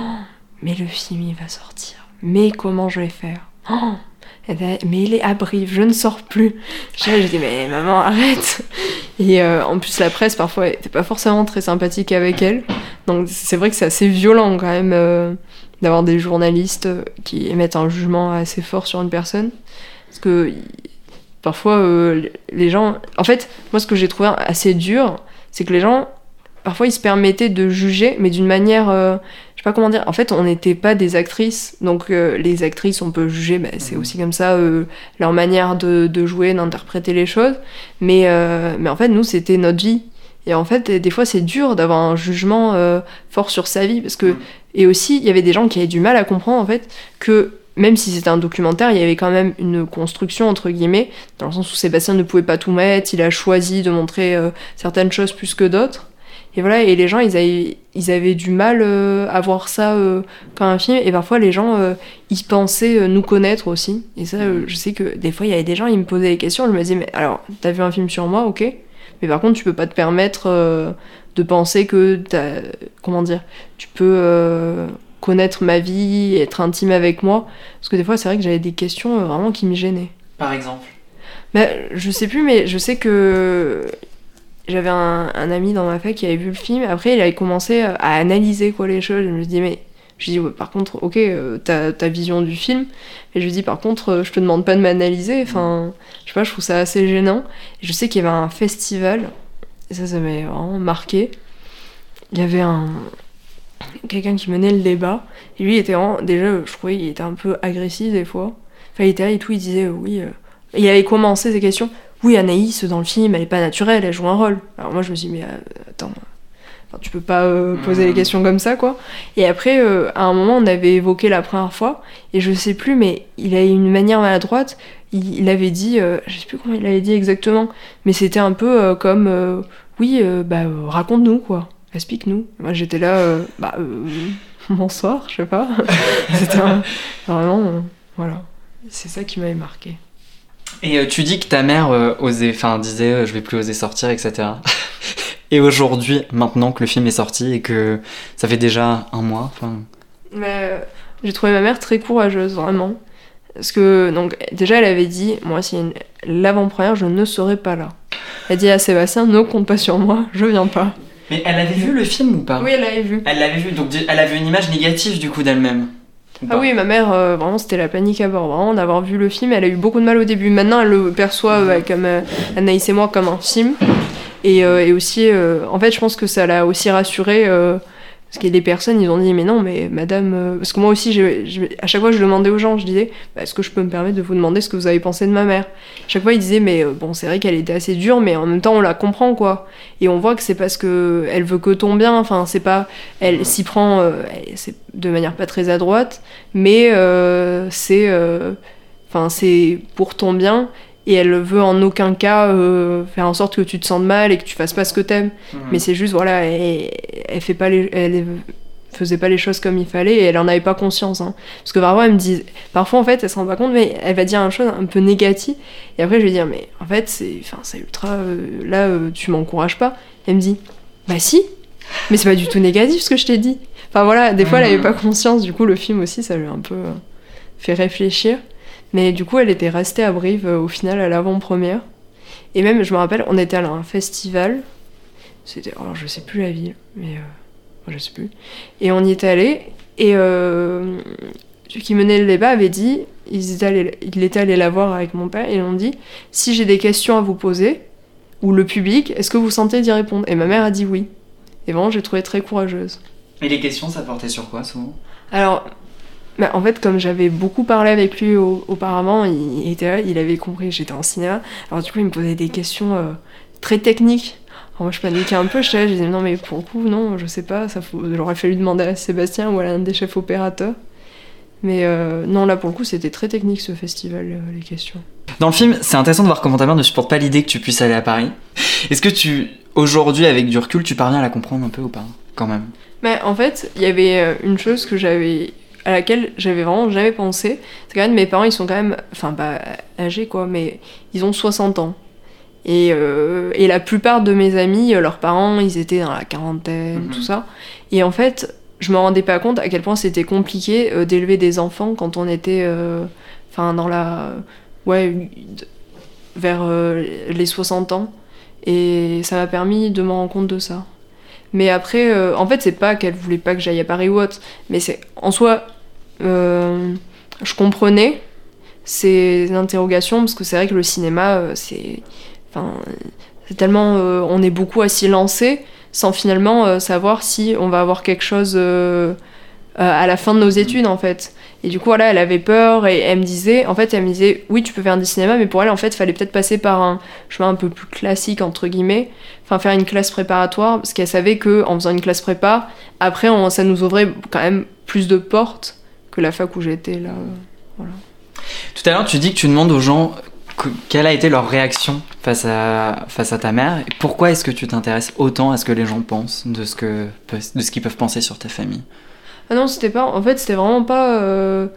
mais le film, il va sortir. Mais comment je vais faire? Oh, eh ben, Mais il est à Brive, je ne sors plus. J'ai dit, mais maman, arrête Et euh, en plus, la presse, parfois, était pas forcément très sympathique avec elle. Donc, c'est vrai que c'est assez violent, quand même, euh, d'avoir des journalistes qui émettent un jugement assez fort sur une personne. Parce que. Parfois, euh, les gens. En fait, moi, ce que j'ai trouvé assez dur, c'est que les gens parfois ils se permettaient de juger, mais d'une manière, euh, je sais pas comment dire. En fait, on n'était pas des actrices, donc euh, les actrices, on peut juger, bah, c'est Mhm. aussi comme ça euh, leur manière de, de jouer, d'interpréter les choses. Mais, euh, mais en fait, nous, c'était notre vie. Et en fait, des fois, c'est dur d'avoir un jugement euh, fort sur sa vie, parce que Mhm. et aussi, il y avait des gens qui avaient du mal à comprendre en fait que même si c'était un documentaire, il y avait quand même une construction entre guillemets, dans le sens où Sébastien ne pouvait pas tout mettre, il a choisi de montrer euh, certaines choses plus que d'autres. Et voilà, et les gens, ils avaient, du mal euh, à voir ça euh, comme un film, et parfois les gens, euh, ils pensaient euh, nous connaître aussi. Et ça, euh, je sais que des fois, il y avait des gens, ils me posaient des questions, je me disais, mais alors, t'as vu un film sur moi, ok, mais par contre, tu peux pas te permettre euh, de penser que t'as, comment dire, tu peux euh, connaître ma vie, être intime avec moi, parce que des fois, c'est vrai que j'avais des questions euh, vraiment qui me gênaient. Par exemple. Bah, je sais plus, mais je sais que j'avais un, un ami dans ma fac qui avait vu le film. Après, il avait commencé à analyser quoi les choses. Je me dis, mais je lui dis, ouais, par contre, ok, euh, ta, ta vision du film. Et je lui dis, par contre, euh, je te demande pas de m'analyser. Enfin, je sais pas, je trouve ça assez gênant. Et je sais qu'il y avait un festival, et ça, ça m'avait vraiment marqué. Il y avait un quelqu'un qui menait le débat. Et lui, il était vraiment, déjà, je trouvais, il était un peu agressif des fois. Enfin, il était là et tout, il disait, euh, oui. euh, il avait commencé ses questions. Oui, Anaïs, dans le film, elle est pas naturelle, elle joue un rôle. Alors moi, je me suis dit, mais euh, attends, enfin, tu peux pas poser les Mhm. questions comme ça, quoi. Et après, à un moment, on avait évoqué la première fois, et je sais plus, mais il a une manière maladroite. Il, il avait dit, je sais plus comment il avait dit exactement, mais c'était un peu comme, oui, bah, raconte-nous, quoi. Explique-nous. Moi, j'étais là, euh, bah, euh, bonsoir, je sais pas. C'était un- vraiment, euh, voilà. C'est ça qui m'avait marqué. Et tu dis que ta mère osait, enfin disait je vais plus oser sortir, etc. et aujourd'hui, maintenant que le film est sorti et que ça fait déjà un mois, enfin. Mais j'ai trouvé ma mère très courageuse, vraiment. Parce que, donc, déjà, elle avait dit, moi, si une- l'avant-première, je ne serai pas là. Elle dit à Sébastien, ne compte pas sur moi, je viens pas. Mais elle avait vu le film ou pas? Oui, elle l'avait vu. Elle l'avait vu, donc elle avait une image négative du coup d'elle-même. Ah oui, ma mère, euh, vraiment, c'était la panique à bord. Vraiment, d'avoir vu le film, elle a eu beaucoup de mal au début. Maintenant, elle le perçoit euh, comme euh, Anaïs et moi comme un film. Et, et aussi, en fait, je pense que ça l'a aussi rassurée. Parce qu'il y a des personnes, ils ont dit, mais non, mais madame. euh, Parce que moi aussi, je- je- à chaque fois, je demandais aux gens, je disais, bah, est-ce que je peux me permettre de vous demander ce que vous avez pensé de ma mère? À chaque fois, ils disaient, mais euh, bon, c'est vrai qu'elle était assez dure, mais en même temps, on la comprend, quoi. Et on voit que c'est parce que elle veut que ton bien. Enfin, c'est pas. Elle s'y prend euh, elle- de manière pas très adroite mais euh, c'est euh, enfin c'est pour ton bien et elle veut en aucun cas euh, faire en sorte que tu te sentes mal et que tu fasses pas ce que t'aimes Mhm. mais c'est juste voilà elle, elle fait pas les elle faisait pas les choses comme il fallait et elle en avait pas conscience hein. parce que parfois elle me dit parfois en fait elle se rend pas compte mais elle va dire une chose un peu négative et après je vais dire mais en fait c'est enfin c'est ultra euh, là euh, tu m'encourages pas elle me dit bah si mais c'est pas du tout négatif ce que je t'ai dit enfin voilà des fois elle avait Mhm. pas conscience du coup le film aussi ça lui a un peu fait réfléchir mais du coup elle était restée à Brive euh, au final à l'avant-première. Et même je me rappelle on était à un festival. C'était alors je sais plus la ville mais euh, je sais plus. Et on y était allé et euh, celui qui menait le débat avait dit ils étaient allés- il était allé la voir avec mon père et ils ont dit si j'ai des questions à vous poser ou le public est-ce que vous sentez d'y répondre? Et ma mère a dit oui. Et vraiment j'ai trouvé très courageuse. Et les questions, ça portait sur quoi souvent? Alors, bah, en fait, comme j'avais beaucoup parlé avec lui au- auparavant, il, était il avait compris que j'étais en cinéma. Alors, du coup, il me posait des questions euh, très techniques. Alors, moi, je paniquais un peu, je, savais, je disais non, mais pour le coup, non, je sais pas, ça faut, aurait fallu demander à Sébastien ou à l'un des chefs opérateurs. Mais euh, non, là, pour le coup, c'était très technique ce festival, euh, les questions. Dans le film, c'est intéressant de voir comment ta mère ne supporte pas l'idée que tu puisses aller à Paris. Est-ce que tu, aujourd'hui, avec du recul, tu parviens à la comprendre un peu ou pas Quand même? Mais en fait, il y avait une chose que j'avais à laquelle j'avais vraiment jamais pensé. C'est quand même mes parents, ils sont quand même, enfin pas âgés quoi, mais ils ont 60 ans. Et, euh, et la plupart de mes amis, euh, leurs parents, ils étaient dans la quarantaine, Mhm. tout ça. Et en fait, je me rendais pas compte à quel point c'était compliqué euh, d'élever des enfants quand on était, euh, enfin dans la, ouais, vers les 60 ans. Et ça m'a permis de me rendre compte de ça. Mais après, euh, en fait, c'est pas qu'elle voulait pas que j'aille à Paris ou autre, mais c'est en soi, euh, je comprenais ces interrogations parce que c'est vrai que le cinéma, euh, c'est, enfin, c'est tellement, on est beaucoup à s'y lancer sans finalement savoir si on va avoir quelque chose à la fin de nos études en fait. Et du coup, voilà, elle avait peur et elle me disait, en fait, elle me disait, oui, tu peux faire du cinéma, mais pour elle, en fait, il fallait peut-être passer par un chemin un peu plus classique entre guillemets enfin faire une classe préparatoire parce qu'elle savait que en faisant une classe prépa après ça nous ouvrait quand même plus de portes que la fac où j'étais là Tout à l'heure, tu dis que tu demandes aux gens que- quelle a été leur réaction face à, face à ta mère et pourquoi est-ce que tu t'intéresses autant à ce que les gens pensent de ce qu'ils peuvent penser sur ta famille? Ah non c'était pas en fait c'était vraiment pas euh,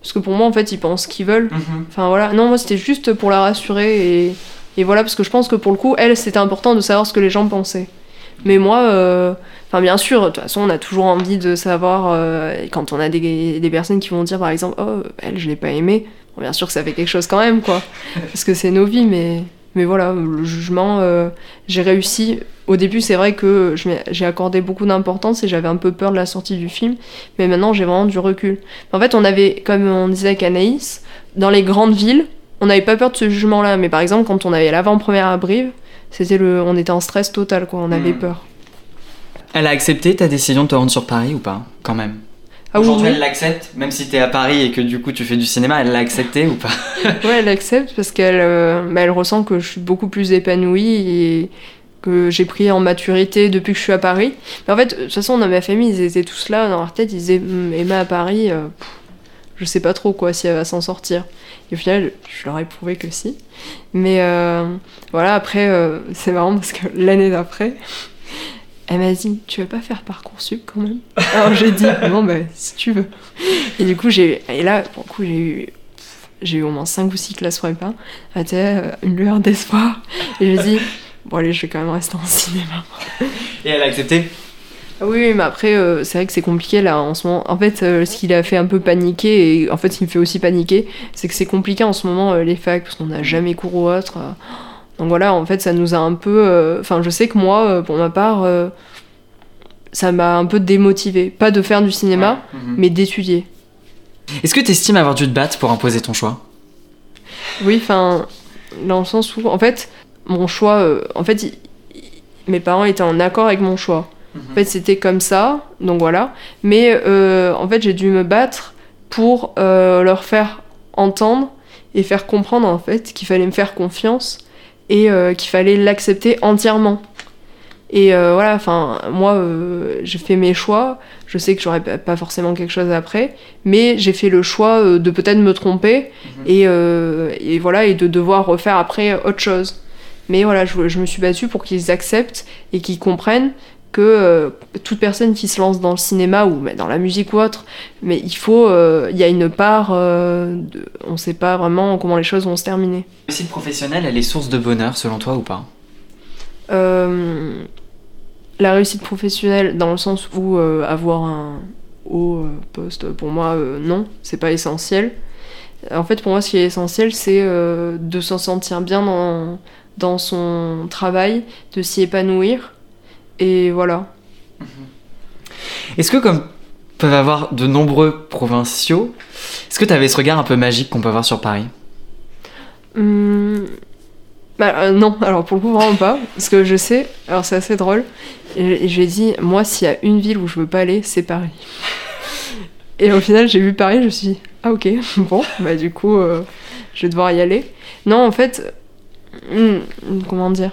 parce que pour moi en fait ils pensent ce qu'ils veulent. Enfin voilà. Non moi c'était juste pour la rassurer et, et voilà parce que je pense que pour le coup elle c'était important de savoir ce que les gens pensaient. Mais moi euh, enfin bien sûr de toute façon on a toujours envie de savoir euh, et quand on a des, des personnes qui vont dire par exemple oh elle je l'ai pas aimée bon, bien sûr que ça fait quelque chose quand même quoi. Parce que c'est nos vies mais mais voilà le jugement euh, j'ai réussi au début c'est vrai que j'ai accordé beaucoup d'importance et j'avais un peu peur de la sortie du film mais maintenant j'ai vraiment du recul en fait on avait comme on disait avec Anaïs dans les grandes villes on n'avait pas peur de ce jugement là mais par exemple quand on avait l'avant-première à Brive c'était le on était en stress total quoi on avait Mm. peur Elle a accepté ta décision de te rendre sur Paris ou pas Quand même? ah Aujourd'hui, oui. elle l'accepte, même si t'es à Paris et que du coup tu fais du cinéma, elle l'a accepté ou pas? Ouais, elle accepte parce qu'elle euh, bah, elle ressent que je suis beaucoup plus épanouie et que j'ai pris en maturité depuis que je suis à Paris. Mais en fait, de toute façon, dans ma famille, ils étaient tous là dans leur tête, ils disaient Hum, Emma à Paris, euh, pff, je sais pas trop quoi si elle va s'en sortir. Et au final, je leur ai prouvé que si. Mais euh, voilà, après, euh, c'est marrant parce que l'année d'après, Elle m'a dit, tu veux pas faire Parcoursup quand même? Alors j'ai dit, bon, bah, si tu veux. Et du coup, j'ai. Et là, pour le coup, j'ai eu. J'ai eu au moins 5 ou 6 classes prépa. C'était une lueur d'espoir. Et je dit, bon, allez, je vais quand même rester en cinéma. Et elle a accepté? Oui, mais après, euh, c'est vrai que c'est compliqué là en ce moment. En fait, euh, ce qui l'a fait un peu paniquer, et en fait, ce qui me fait aussi paniquer, c'est que c'est compliqué en ce moment euh, les facs, parce qu'on n'a jamais cours ou autre. Donc voilà, en fait, ça nous a un peu. Enfin, je sais que moi, pour ma part, ça m'a un peu démotivé. Pas de faire du cinéma, mhm. mais d'étudier. Est-ce que tu estimes avoir dû te battre pour imposer ton choix? Oui, enfin, dans le sens où, en fait, mon choix. en fait, mes parents étaient en accord avec mon choix. En fait, c'était comme ça, donc voilà. Mais euh, en fait, j'ai dû me battre pour euh, leur faire entendre et faire comprendre en fait qu'il fallait me faire confiance et euh, qu'il fallait l'accepter entièrement. Et voilà, enfin, moi, j'ai fait mes choix. Je sais que j'aurais pas forcément quelque chose après, mais j'ai fait le choix de peut-être me tromper mhm. et, et, voilà, et de devoir refaire après autre chose. Mais voilà, je, je me suis battue pour qu'ils acceptent et qu'ils comprennent que euh, toute personne qui se lance dans le cinéma ou dans la musique ou autre, mais il faut, euh, il y a une part, euh, on ne sait pas vraiment comment les choses vont se terminer. La réussite professionnelle, elle est source de bonheur selon toi ou pas? La réussite professionnelle, dans le sens où avoir un haut poste, pour moi, non, c'est pas essentiel. En fait, pour moi, ce qui est essentiel, c'est de s'en sentir bien dans, dans son travail, de s'y épanouir. Et voilà. Est-ce que comme peuvent avoir de nombreux provinciaux, est-ce que tu avais ce regard un peu magique qu'on peut avoir sur Paris? Hum, bah, euh, Non, alors pour le coup vraiment pas, parce que je sais, alors c'est assez drôle, et j'ai dit, moi s'il y a une ville où je veux pas aller, c'est Paris. Et au final j'ai vu Paris, je me suis dit, ah ok, bon, bah du coup euh, je vais devoir y aller. Non en fait, comment dire?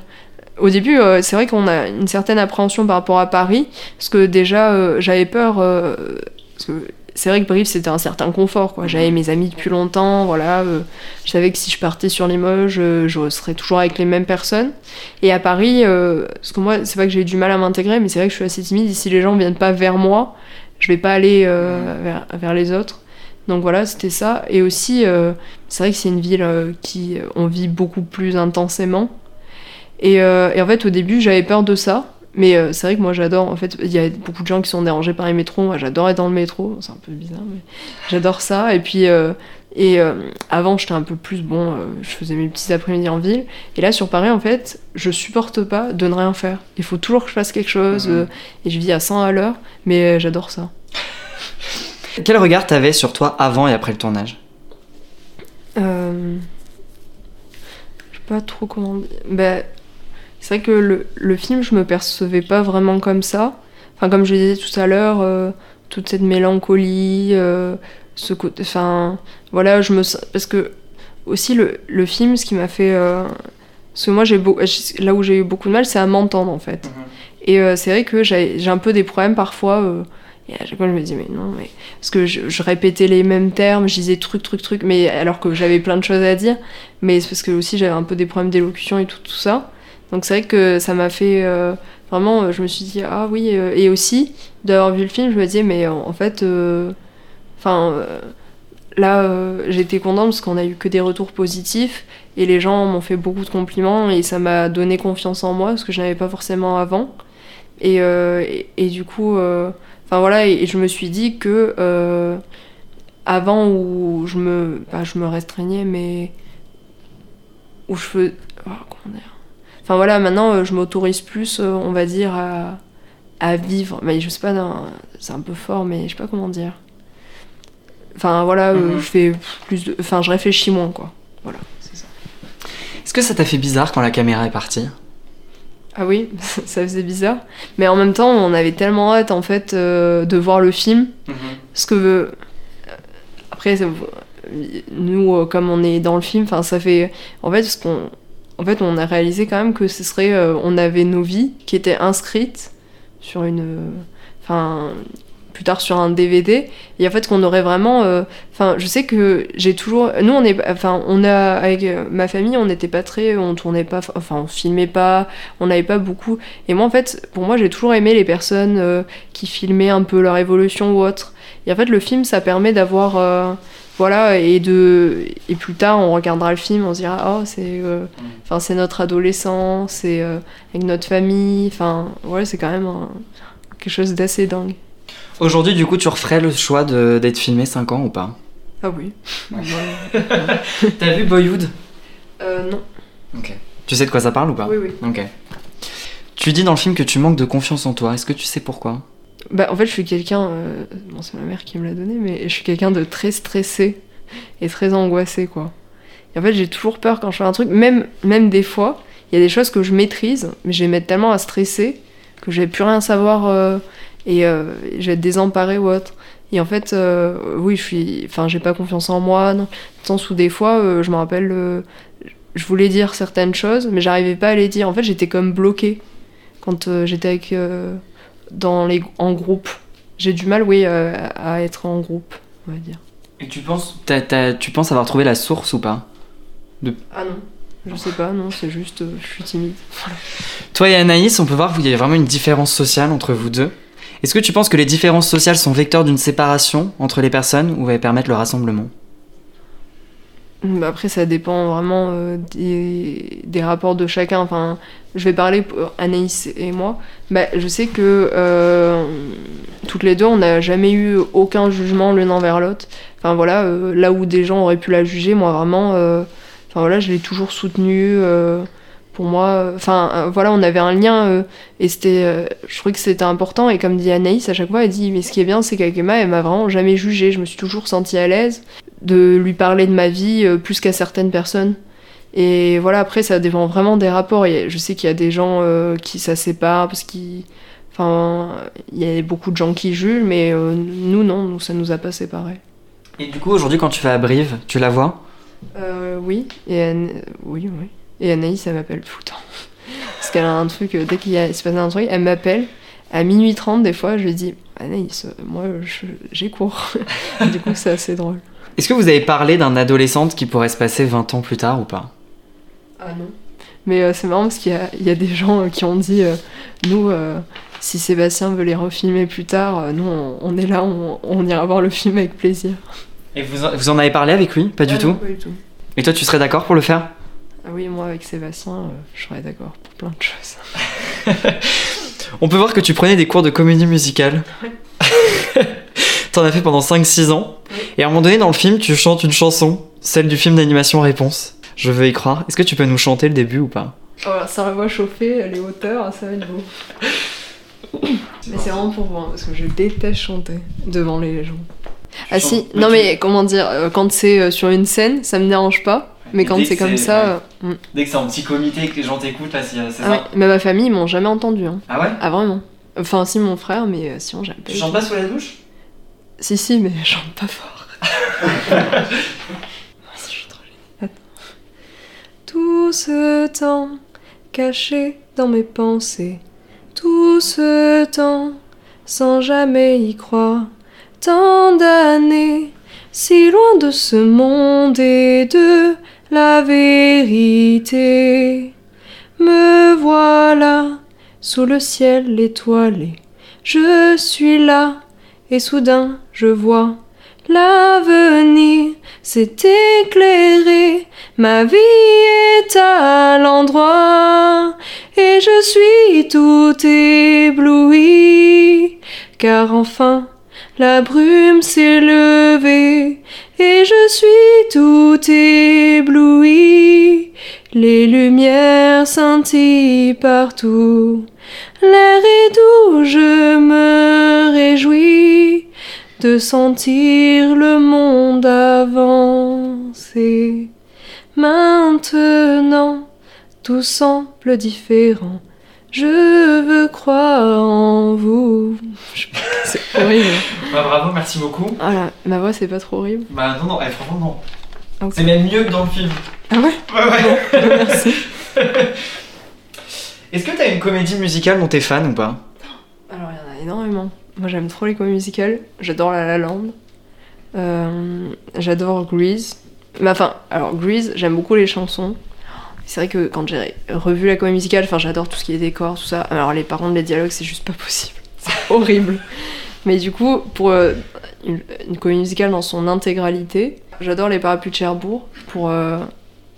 Au début, euh, c'est vrai qu'on a une certaine appréhension par rapport à Paris, parce que déjà, euh, j'avais peur. Euh, parce que c'est vrai que Brive, c'était un certain confort. Quoi. J'avais mes amis depuis longtemps, voilà. je savais que si je partais sur Limoges, je serais toujours avec les mêmes personnes. Et à Paris, parce que moi, c'est pas que j'ai eu du mal à m'intégrer, mais c'est vrai que je suis assez timide. Et si les gens viennent pas vers moi, je vais pas aller vers, vers, les autres. Donc voilà, c'était ça. Et aussi, c'est vrai que c'est une ville qui on vit beaucoup plus intensément. Euh, et, en fait, au début, j'avais peur de ça. Mais euh, c'est vrai que moi j'adore, en fait, il y a beaucoup de gens qui sont dérangés par les métros, moi j'adore être dans le métro, c'est un peu bizarre, mais j'adore ça. Et puis, euh, et avant j'étais un peu plus, bon, je faisais mes petits après-midi en ville. Et là sur Paris, en fait, je supporte pas de ne rien faire. Il faut toujours que je fasse quelque chose, mhm. et je vis à 100 à l'heure, mais j'adore ça. Quel regard t'avais sur toi avant et après le tournage? Euh... Je sais pas trop comment... Bah, c'est vrai que le, le, film, je me percevais pas vraiment comme ça. Enfin, comme je disais tout à l'heure, euh, toute cette mélancolie, euh, ce côté. Enfin, voilà, je me Parce que, aussi, le, le film, ce qui m'a fait. Euh, parce que moi, j'ai là où j'ai eu beaucoup de mal, c'est à m'entendre, en fait. Mhm. Et c'est vrai que j'ai un peu des problèmes parfois. Et à chaque fois, je me dis, mais non, mais. Parce que je, je, répétais les mêmes termes, je disais truc, truc, truc, mais alors que j'avais plein de choses à dire. Mais c'est parce que aussi, j'avais un peu des problèmes d'élocution et tout, tout ça. Donc c'est vrai que ça m'a fait euh, vraiment, je me suis dit ah oui euh, et aussi d'avoir vu le film, je me disais mais en fait, euh, enfin là j'étais contente parce qu'on a eu que des retours positifs et les gens m'ont fait beaucoup de compliments et ça m'a donné confiance en moi parce que je n'avais pas forcément avant et, et, du coup enfin voilà et, je me suis dit que avant où je me pas je me restreignais mais où je fais oh, comment dire? Enfin voilà, maintenant euh, je m'autorise plus, euh, on va dire, à, à vivre. Mais je sais pas, c'est un peu fort, mais je sais pas comment dire. Enfin voilà, euh, mhm. je fais plus de. Enfin, je réfléchis moins, quoi. Voilà. Est-ce que ça t'a fait bizarre quand la caméra est partie? Ah oui, ça faisait bizarre. Mais en même temps, on avait tellement hâte en fait de voir le film. Mhm. Parce que. après, nous, comme on est dans le film, ça fait. En fait, ce qu'on en fait, on a réalisé quand même que ce serait, euh, on avait nos vies qui étaient inscrites sur une, enfin, plus tard sur un DVD et en fait qu'on aurait vraiment euh, enfin je sais que j'ai toujours nous on est enfin on a avec euh, ma famille on n'était pas très on tournait pas enfin on filmait pas on n'avait pas beaucoup. Et moi en fait pour moi j'ai toujours aimé les personnes euh, qui filmaient un peu leur évolution ou autre. Et en fait le film ça permet d'avoir euh, voilà et de et plus tard on regardera le film on se dira oh c'est euh, enfin c'est notre adolescent c'est avec notre famille enfin ouais c'est quand même quelque chose d'assez dingue Aujourd'hui, du coup, tu referais le choix d'être filmé 5 ans ou pas? Ah oui T'as vu Boyhood? Euh, non Ok. Tu sais de quoi ça parle ou pas? Oui oui Ok. Tu dis dans le film que tu manques de confiance en toi. Est-ce que tu sais pourquoi? Bah, en fait, je suis quelqu'un. euh, Bon, c'est ma mère qui me l'a donné, mais je suis quelqu'un de très stressé et très angoissé, quoi. Et en fait, j'ai toujours peur quand je fais un truc, même, même des fois, il y a des choses que je maîtrise, mais je vais tellement à stresser que je vais plus rien savoir euh, et euh, je vais être désemparée ou autre. Et en fait, euh, oui, je suis. Enfin, j'ai pas confiance en moi, dans le sens où des fois, euh, je me rappelle, euh, je voulais dire certaines choses, mais j'arrivais pas à les dire. En fait, j'étais comme bloquée quand j'étais avec. dans les, en groupe. J'ai du mal, oui, à être en groupe, on va dire. Et tu penses Tu penses avoir trouvé la source ou pas? Ah non, je sais pas, non, c'est juste, je suis timide. Toi et Anaïs, on peut voir qu'il y a vraiment une différence sociale entre vous deux? Est-ce que tu penses que les différences sociales sont vecteurs d'une séparation entre les personnes ou elles permettent le rassemblement? Bah, Après, ça dépend vraiment euh, des, rapports de chacun. Enfin, je vais parler pour Anaïs et moi. Bah, je sais que euh, toutes les deux, on n'a jamais eu aucun jugement l'une envers l'autre. Enfin voilà, euh, là où des gens auraient pu la juger, moi vraiment, enfin voilà, je l'ai toujours soutenue. Pour moi, enfin euh, voilà, on avait un lien euh, et c'était, euh, je trouvais que c'était important. Et comme dit Anaïs à chaque fois, elle dit mais ce qui est bien, c'est qu'avec Emma, elle m'a vraiment jamais jugée. Je me suis toujours sentie à l'aise de lui parler de ma vie plus qu'à certaines personnes. Et voilà, après, ça dépend vraiment des rapports. Je sais qu'il y a des gens euh, qui ça sépare parce qu'ils. Enfin, il y a beaucoup de gens qui jugent, mais euh, nous, non, nous, ça nous a pas séparés. Et du coup, aujourd'hui, quand tu vas à Brive, tu la vois? Euh, oui, et oui, oui. Et Anaïs, elle m'appelle tout le temps. Parce qu'elle a un truc, euh, dès qu'il a- se passe un truc, elle m'appelle. À minuit 30, des fois, je lui dis Anaïs, euh, moi, j'ai cours. du coup, c'est assez drôle. Est-ce que vous avez parlé d'un adolescente qui pourrait se passer 20 ans plus tard ou pas? Ah non. Mais euh, c'est marrant parce qu'il y a, il y a des gens euh, qui ont dit euh, nous, si Sébastien veut les refilmer plus tard, nous, on, on est là, on, on ira voir le film avec plaisir. Et vous en, vous en avez parlé avec lui? Pas du Ah tout? non, Pas du tout. Et toi, tu serais d'accord pour le faire? Ah oui, moi, avec Sébastien, euh, je serais d'accord pour plein de choses. On peut voir que tu prenais des cours de comédie musicale. T'en as fait pendant 5-6 ans. Et à un moment donné, dans le film, tu chantes une chanson, celle du film d'animation Réponse. Je veux y croire. Est-ce que tu peux nous chanter le début ou pas? Voilà, sans la voix chauffée, les hauteurs, ça va être beau. Mais c'est vraiment pour voir, parce que je déteste chanter devant les gens. Ah si, non mais comment dire, euh, quand c'est euh, sur une scène, ça me dérange pas. Mais quand c'est comme ça... euh, mm. Dès que c'est en petit comité que les gens t'écoutent, là, c'est Ah ouais, mais ma famille, ils m'ont jamais entendu. Hein. Ah ouais? Ah vraiment Enfin si, mon frère, mais euh, sinon j'aime pas. du tout. pas sous la douche? Si, si, mais je chante pas fort. Je suis trop. Tout ce temps caché dans mes pensées, tout ce temps sans jamais y croire, tant d'années si loin de ce monde et de la vérité. Me voilà sous le ciel étoilé, je suis là et soudain je vois l'avenir s'est éclairé, ma vie est à l'endroit et je suis tout ébloui, car enfin la brume s'est levée et je suis tout ébloui, les lumières scintillent partout. L'air est doux, je me réjouis de sentir le monde avancer. Maintenant, tout semble différent. Je veux croire en vous. C'est horrible. Bah bravo, merci beaucoup. Ma voix c'est pas trop horrible. Bah non, non, eh, franchement non. Ah. C'est même mieux que dans le film. Ah ouais Ouais, ouais. Merci. Est-ce que t'as une comédie musicale dont t'es fan ou pas? Alors il y en a énormément. moi j'aime trop les comédies musicales. J'adore La La Land. Euh, j'adore Grease. Mais enfin, alors Grease, j'aime beaucoup les chansons. C'est vrai que quand j'ai revu la comédie musicale, enfin j'adore tout ce qui est décor, tout ça. Alors les parents de les dialogues, c'est juste pas possible. C'est horrible. Mais du coup, pour euh, une, une comédie musicale dans son intégralité, j'adore les parapluies de Cherbourg pour euh,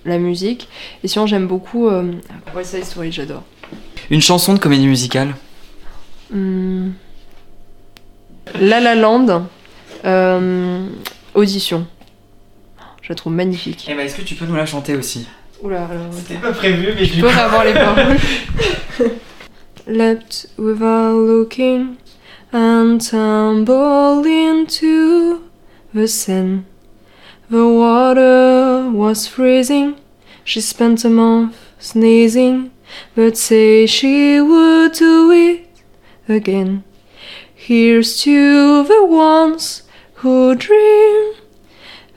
la musique. Et sinon, j'aime beaucoup euh, West Side Story, j'adore. Une chanson de comédie musicale? Hmm. La La Land, euh, Audition. Je la trouve magnifique. Eh ben, est-ce que tu peux nous la chanter aussi? Oula, alors, C'était pas prévu, mais Je peux avoir les paroles. Leapt without looking and tumbled into the Seine. The water was freezing. She spent a month sneezing, but say she would do it again. Here's to the ones who dream,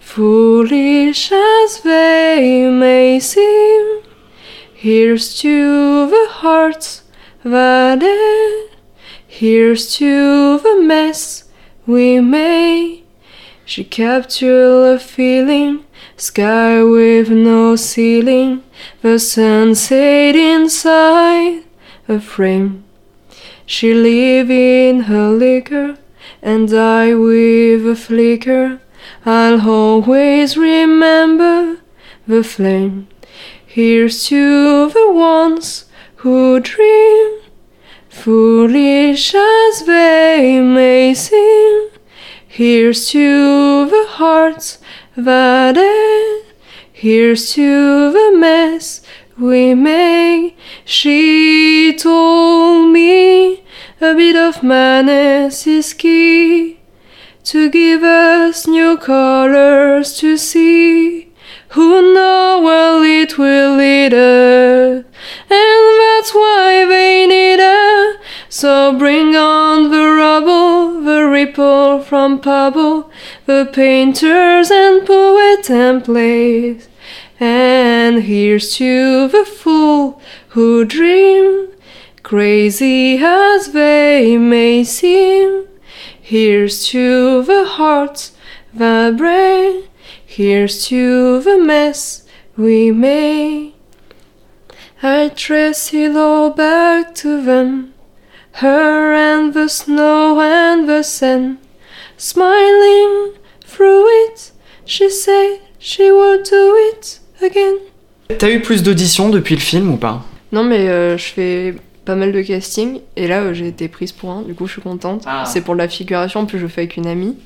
foolish as they may seem. Here's to the hearts that ache. Here's to the mess we made. She captured a feeling, sky with no ceiling, the sunset inside a frame. She live in her liquor and die with a flicker. I'll always remember the flame. Here's to the ones who dream, foolish as they may seem. Here's to the hearts that ache. Here's to the mess we make. She told me a bit of madness is key to give us new colors to see. Who know where it will lead us, and that's why they need us. So bring on the rubble, the ripple from Pablo, the painters and poet plays. And here's to the fool who dream, crazy as they may seem. Here's to the hearts that break. Here's to the mess we made. I trace it all back to them. Her and the snow and the sand. Smiling through it, she said she would do it again. T'as eu plus d'auditions depuis le film ou pas? Non, mais euh, je fais pas mal de casting et là euh, j'ai été prise pour un, du coup je suis contente. Ah. C'est pour la figuration, puis je le fais avec une amie.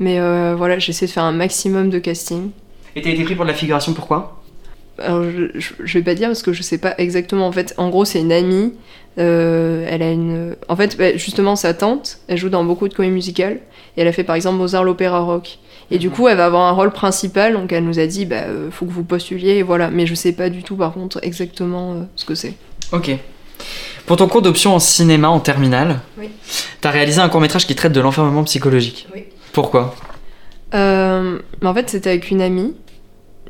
Mais euh, voilà, j'essaie de faire un maximum de casting. Et t'as été pris pour de la figuration, pourquoi? Alors je, je, je vais pas dire parce que je sais pas exactement. En fait, en gros, c'est une amie. euh, elle a une. En fait, bah, justement, sa tante, elle joue dans beaucoup de comédies musicales. Et elle a fait par exemple Mozart l'opéra rock. Et du Mhm. coup, elle va avoir un rôle principal. Donc elle nous a dit, bah, faut que vous postuliez. Et voilà. Mais je sais pas du tout, par contre, exactement euh, ce que c'est. Ok. Pour ton cours d'option en cinéma en terminale, Oui. t'as réalisé un court-métrage qui traite de l'enfermement psychologique. Oui. Pourquoi? Euh, en fait, c'était avec une amie,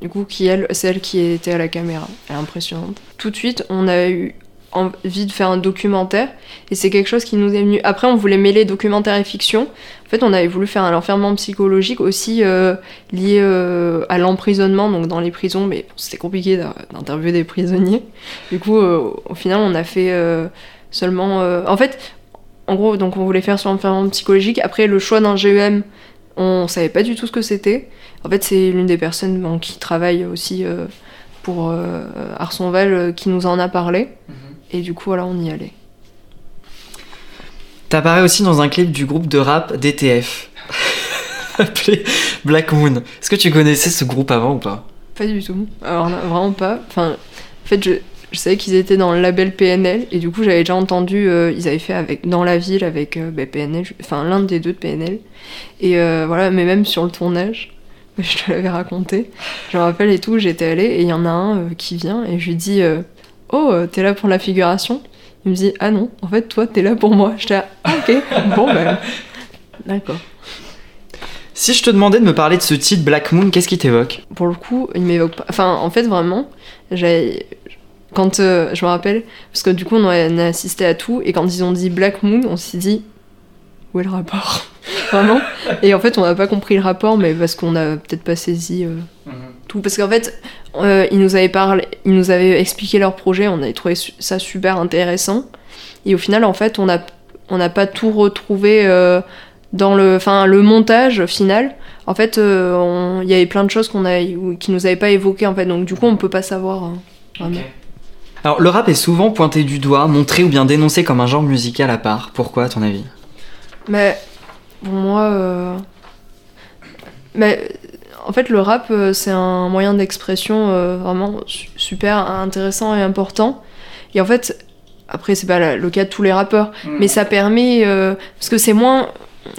du coup, qui elle, c'est elle qui était à la caméra. Elle est impressionnante. Tout de suite, on a eu envie de faire un documentaire, et c'est quelque chose qui nous est venu. Après, on voulait mêler documentaire et fiction. En fait, on avait voulu faire un enfermement psychologique aussi euh, lié euh, à l'emprisonnement, donc dans les prisons, mais c'était compliqué d'in- d'interviewer des prisonniers. Du coup, euh, au final, on a fait seulement. En fait, en gros, donc on voulait faire sur l'enfermement psychologique. Après, le choix d'un GEM, on savait pas du tout ce que c'était. En fait, c'est l'une des personnes qui travaille aussi pour Arsonval qui nous en a parlé. Et du coup, voilà, on y allait. T'apparais aussi dans un clip du groupe de rap DTF, appelé Black Moon. Est-ce que tu connaissais ce groupe avant ou pas? Pas du tout. Alors, là, vraiment pas. Enfin, en fait, je, je savais qu'ils étaient dans le label PNL. Et du coup, j'avais déjà entendu, euh, ils avaient fait avec, dans la ville avec euh, bah, PNL, enfin, l'un des deux de PNL. Et euh, voilà, mais même sur le tournage, je te l'avais raconté. Je me rappelle et tout, j'étais allée et il y en a un qui vient et je lui dis Oh, euh, t'es là pour la figuration? Il me dit Ah non, en fait, toi, t'es là pour moi. J'étais là, Ah, ok, bon, ben. D'accord. Si je te demandais de me parler de ce titre Black Moon, qu'est-ce qui t'évoque? Pour le coup, il m'évoque pas. Enfin, en fait, vraiment, j'ai. Quand euh, je me rappelle, parce que du coup, on a, on a assisté à tout, et quand ils ont dit Black Moon, on s'est dit où est le rapport? Vraiment? Et en fait, on n'a pas compris le rapport, mais parce qu'on n'a peut-être pas saisi euh, Mhm. Tout. Parce qu'en fait, euh, ils nous avaient parlé, ils nous avaient expliqué leur projet, on avait trouvé su- ça super intéressant. Et au final, en fait, on n'a on pas tout retrouvé euh, dans le, enfin, le montage final. En fait, euh, il y avait plein de choses qu'on a, qui nous avaient pas évoquées en fait. Donc du coup, on peut pas savoir. hein, vraiment. Alors, le rap est souvent pointé du doigt, montré ou bien dénoncé comme un genre musical à part. Pourquoi, à ton avis? Mais pour moi, mais en fait, le rap, euh, c'est un moyen d'expression euh, vraiment su- super intéressant et important. Et en fait, après, c'est pas le cas de tous les rappeurs, mais ça permet euh, parce que c'est moins,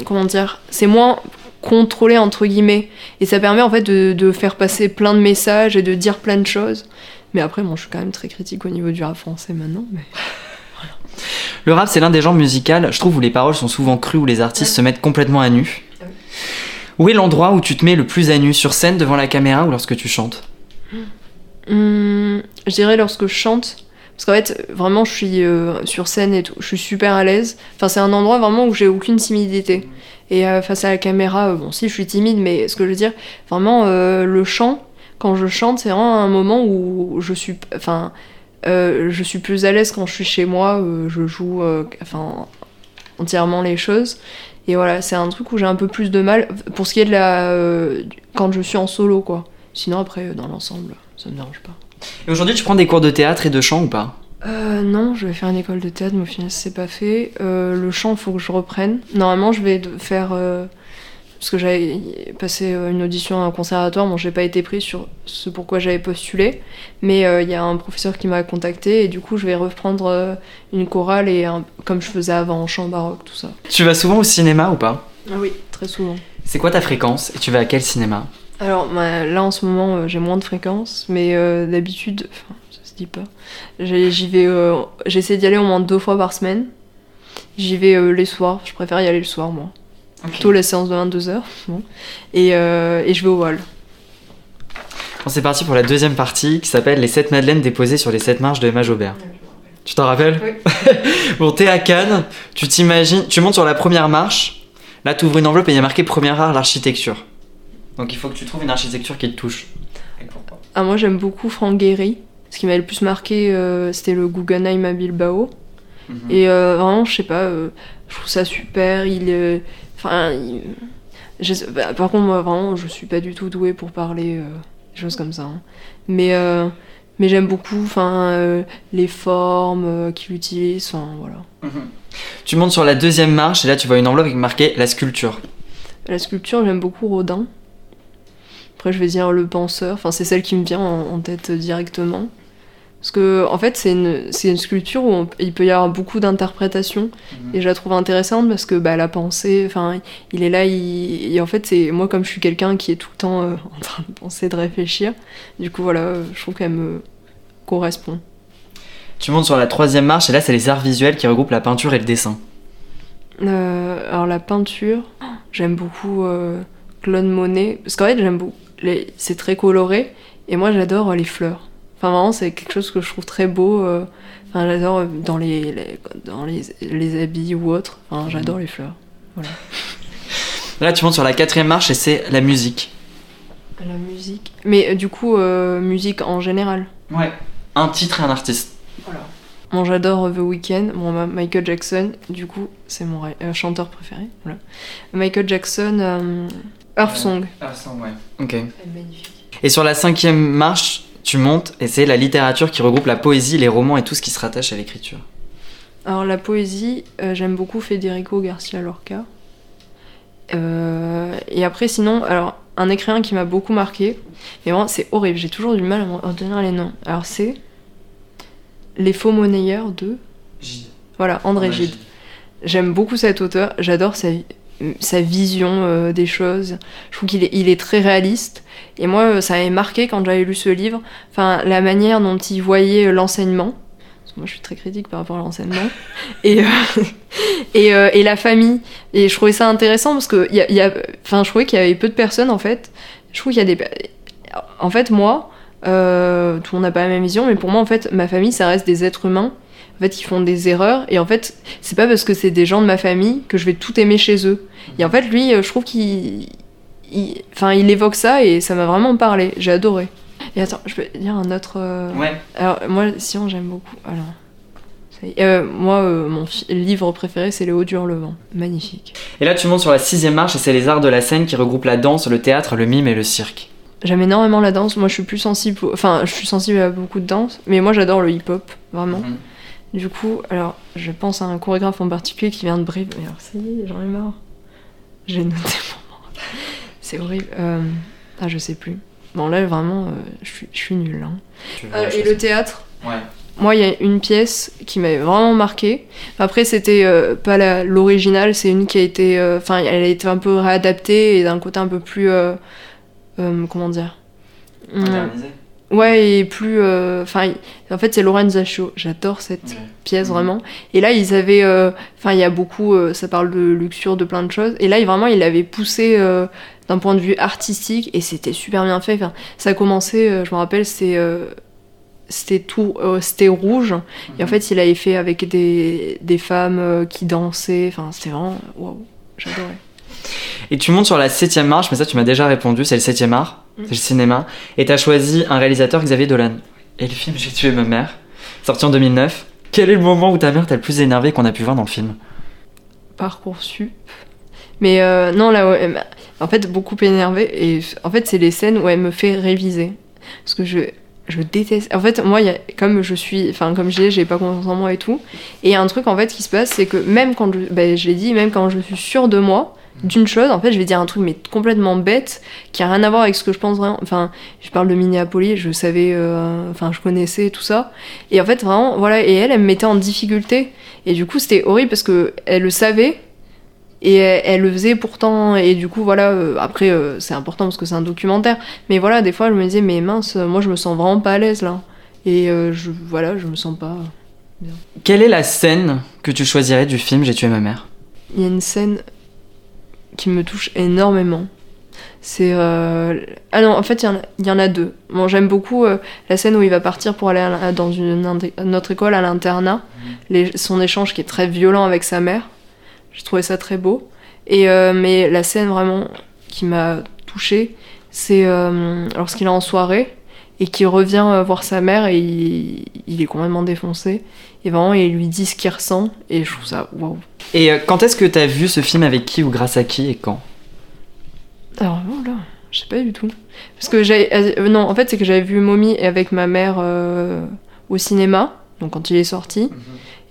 comment dire, c'est moins contrôlé entre guillemets, et ça permet en fait de, de faire passer plein de messages et de dire plein de choses. Mais après, bon, je suis quand même très critique au niveau du rap français maintenant. Mais... Le rap, c'est l'un des genres musicaux, je trouve, où les paroles sont souvent crues, où les artistes se mettent complètement à nu. Où est l'endroit où tu te mets le plus à nu Sur scène, devant la caméra ou lorsque tu chantes? Hum, je dirais lorsque je chante. Parce qu'en fait, vraiment, je suis euh, sur scène et tout. Je suis super à l'aise. Enfin, c'est un endroit vraiment où j'ai aucune timidité. Et euh, face à la caméra, euh, bon, si, je suis timide, mais ce que je veux dire, vraiment, le chant, quand je chante, c'est vraiment un moment où je suis. Enfin, je suis plus à l'aise quand je suis chez moi. je joue enfin, entièrement les choses. Et voilà, c'est un truc où j'ai un peu plus de mal. Pour ce qui est de la. euh, quand je suis en solo, quoi. Sinon, après, euh, dans l'ensemble, ça me dérange pas. Et aujourd'hui, tu prends des cours de théâtre et de chant ou pas? Euh, non, je vais faire une école de théâtre, mais au final, c'est pas fait. Euh, le chant, faut que je reprenne. Normalement, je vais faire. Parce que j'avais passé euh, une audition à un conservatoire, bon, j'ai pas été prise sur ce pourquoi j'avais postulé, mais euh, il y a un professeur qui m'a contacté et du coup, je vais reprendre euh, une chorale et un- comme je faisais avant en chant baroque, tout ça. Tu vas souvent au cinéma ou pas? Ah oui, très souvent. C'est quoi ta fréquence et tu vas à quel cinéma? Alors bah, là en ce moment euh, j'ai moins de fréquences, mais d'habitude, enfin ça se dit pas, j'y vais, j'essaie d'y aller au moins deux fois par semaine. J'y vais les soirs, je préfère y aller le soir moi. Plutôt la séance de 22h. Bon. Et, euh, et je vais au Wall. Bon, c'est parti pour la deuxième partie qui s'appelle Les 7 madeleines déposées sur les 7 marches de Emma Jobert. Tu t'en rappelles Oui. Bon, t'es à Cannes, tu t'imagines, tu montes sur la première marche, là t'ouvres une enveloppe et il y a marqué première art l'architecture. Donc il faut que tu trouves une architecture qui te touche. Et pourquoi? Ah, moi j'aime beaucoup Franck Gehry. Ce qui m'avait le plus marqué euh, c'était le Guggenheim à Bilbao. Mhm. Et euh, vraiment, je sais pas, euh, je trouve ça super. Il. Enfin. je bah, par contre, moi, vraiment, je suis pas du tout douée pour parler euh, des choses comme ça. hein. Mais, euh, mais j'aime beaucoup enfin, euh, les formes euh, qu'il utilise. Enfin, voilà. Mhm. Tu montes sur la deuxième marche et là tu vois une enveloppe avec marqué la sculpture. La sculpture, j'aime beaucoup Rodin. Après, je vais dire le penseur. Enfin, c'est celle qui me vient en, en tête directement. Parce que, en fait, c'est une, sculpture où on- il peut y avoir beaucoup d'interprétations. Et je la trouve intéressante parce que bah, la pensée, enfin, il est là, il, et en fait, c'est moi comme je suis quelqu'un qui est tout le temps euh, en train de penser, de réfléchir. Du coup, voilà, je trouve qu'elle me correspond. Tu montes sur la troisième marche et là c'est les arts visuels qui regroupent la peinture et le dessin. Euh, alors la peinture, j'aime beaucoup euh, Claude Monet parce qu'en fait, j'aime beaucoup. C'est très coloré et moi, j'adore les fleurs. Enfin, vraiment, c'est quelque chose que je trouve très beau. euh, Enfin, j'adore euh, dans les, les- dans les, les habits ou autre. Enfin, j'adore les fleurs. Là tu montes sur la quatrième marche et c'est la musique. La musique. Mais euh, du coup, euh, musique en général. Ouais. Un titre et un artiste. Bon, j'adore The Weeknd, bon, Michael Jackson, du coup, c'est mon euh, chanteur préféré. Voilà. Michael Jackson, euh, Earth Song. Ah, ça, ouais. Ok. magnifique. Et sur la cinquième marche, tu montes et c'est la littérature qui regroupe la poésie, les romans et tout ce qui se rattache à l'écriture. Alors, la poésie, euh, j'aime beaucoup Federico Garcia Lorca. Euh, et après, sinon, alors, un écrivain qui m'a beaucoup marqué, mais vraiment, c'est horrible, j'ai toujours du mal à me retenir les noms. Alors, c'est Les faux monnayeurs de. Voilà, André Gide. J'aime beaucoup cet auteur, j'adore sa, sa vision euh, des choses. Je trouve qu'il est, il est très réaliste. Et moi, euh, ça m'avait marqué quand j'avais lu ce livre, enfin, la manière dont il voyait euh, l'enseignement. Moi, je suis très critique par rapport à l'enseignement. et, euh, et, euh, et la famille. Et je trouvais ça intéressant parce que y a, y a- je trouvais qu'il y avait peu de personnes, en fait. Je trouve qu'il y a des. En fait, moi, euh, tout le monde n'a pas la même vision, mais pour moi, en fait, ma famille, ça reste des êtres humains en fait, ils font des erreurs. Et en fait, c'est pas parce que c'est des gens de ma famille que je vais tout aimer chez eux. Et en fait, lui, euh, je trouve qu'il. il- Enfin, il, évoque ça et ça m'a vraiment parlé. J'ai adoré. Et attends, je peux dire un autre. euh, Ouais. Alors, moi, Sion, j'aime beaucoup. Alors. Euh, moi, euh, mon livre préféré, c'est Les Hauts du Hurlevent. Magnifique. Et là, tu montes sur la sixième marche et c'est les arts de la scène qui regroupent la danse, le théâtre, le mime et le cirque. J'aime énormément la danse. Moi, je suis plus sensible. Enfin, je suis sensible à beaucoup de danse. Mais moi, j'adore le hip-hop, vraiment. Mhm. Du coup, alors, je pense à un chorégraphe en particulier qui vient de Brive. Mais alors, ça y est, j'en ai marre. J'ai noté mon nom. C'est horrible. Euh, Ah, je sais plus. Bon, là, vraiment, euh, je suis- je suis nulle. hein. Euh, et le théâtre? Ouais. Moi, il y a une pièce qui m'avait vraiment marqué. Après, c'était euh, pas l'original, c'est une qui a été. euh, Enfin, elle a été un peu réadaptée et d'un côté un peu plus. euh, euh, comment dire? Hum, Modernisé. Ouais, et plus. euh, Enfin, en fait, c'est Lorenza Chaud. J'adore cette Ouais. pièce Mhm. vraiment. Et là, ils avaient. euh, Enfin, il y a beaucoup. euh, ça parle de luxure, de plein de choses. Et là, il- vraiment, il l'avait poussé euh, d'un point de vue artistique et c'était super bien fait. Enfin, ça a commencé, euh, je me rappelle, c'était. euh, c'était tout, euh, c'était rouge. Et en fait, il avait fait avec des, des femmes euh, qui dansaient. Enfin, c'était vraiment. Waouh, j'adorais. Et tu montes sur la septième marche, mais ça tu m'as déjà répondu, c'est le septième art, Mhm. C'est le cinéma. Et t'as choisi un réalisateur, Xavier Dolan. Et le film J'ai tué ma mère, sorti en 2009. Quel est le moment où ta mère t'a le plus énervé qu'on a pu voir dans le film? Parcoursup. Mais euh, non, là, ouais, en fait, beaucoup énervée. Et en fait, c'est les scènes où elle me fait réviser. Parce que je, je déteste. En fait, moi, comme je suis. Enfin, comme je j'ai pas confiance en moi et tout. Et il y a un truc, en fait, qui se passe, c'est que même quand je. Ben, je l'ai dit, même quand je suis sûre de moi, d'une chose, en fait, je vais dire un truc, mais complètement bête, qui a rien à voir avec ce que je pense vraiment. Enfin, je parle de Minneapolis, je savais. euh, Enfin, je connaissais tout ça. Et en fait, vraiment, voilà. Et elle, elle me mettait en difficulté. Et du coup, c'était horrible parce que elle le savait et elle, elle le faisait pourtant. Et du coup, voilà. euh, après, euh, c'est important parce que c'est un documentaire. Mais voilà, des fois, je me disais, mais mince, moi, je me sens vraiment pas à l'aise là. Et je, voilà, je me sens pas. Quelle est la scène que tu choisirais du film J'ai tué ma mère Il y a une scène qui me touche énormément. C'est. euh, Ah non, en fait, il y en a- il y, en a deux. Bon, j'aime beaucoup euh, la scène où il va partir pour aller à dans une, notre école à l'internat. Les- Son échange qui est très violent avec sa mère. J'ai trouvé ça très beau. Et, euh, mais la scène vraiment qui m'a touchée, c'est euh, lorsqu'il est en soirée et qu'il revient euh, voir sa mère et il, il est complètement défoncé. Et vraiment, il lui dit ce qu'il ressent. Et je trouve ça waouh. Et euh, quand est-ce que t'as vu ce film avec qui ou grâce à qui et quand? Alors là, je sais pas du tout. Parce que j'ai. euh, non, en fait, c'est que j'avais vu Mommy avec ma mère euh, au cinéma, donc quand il est sorti.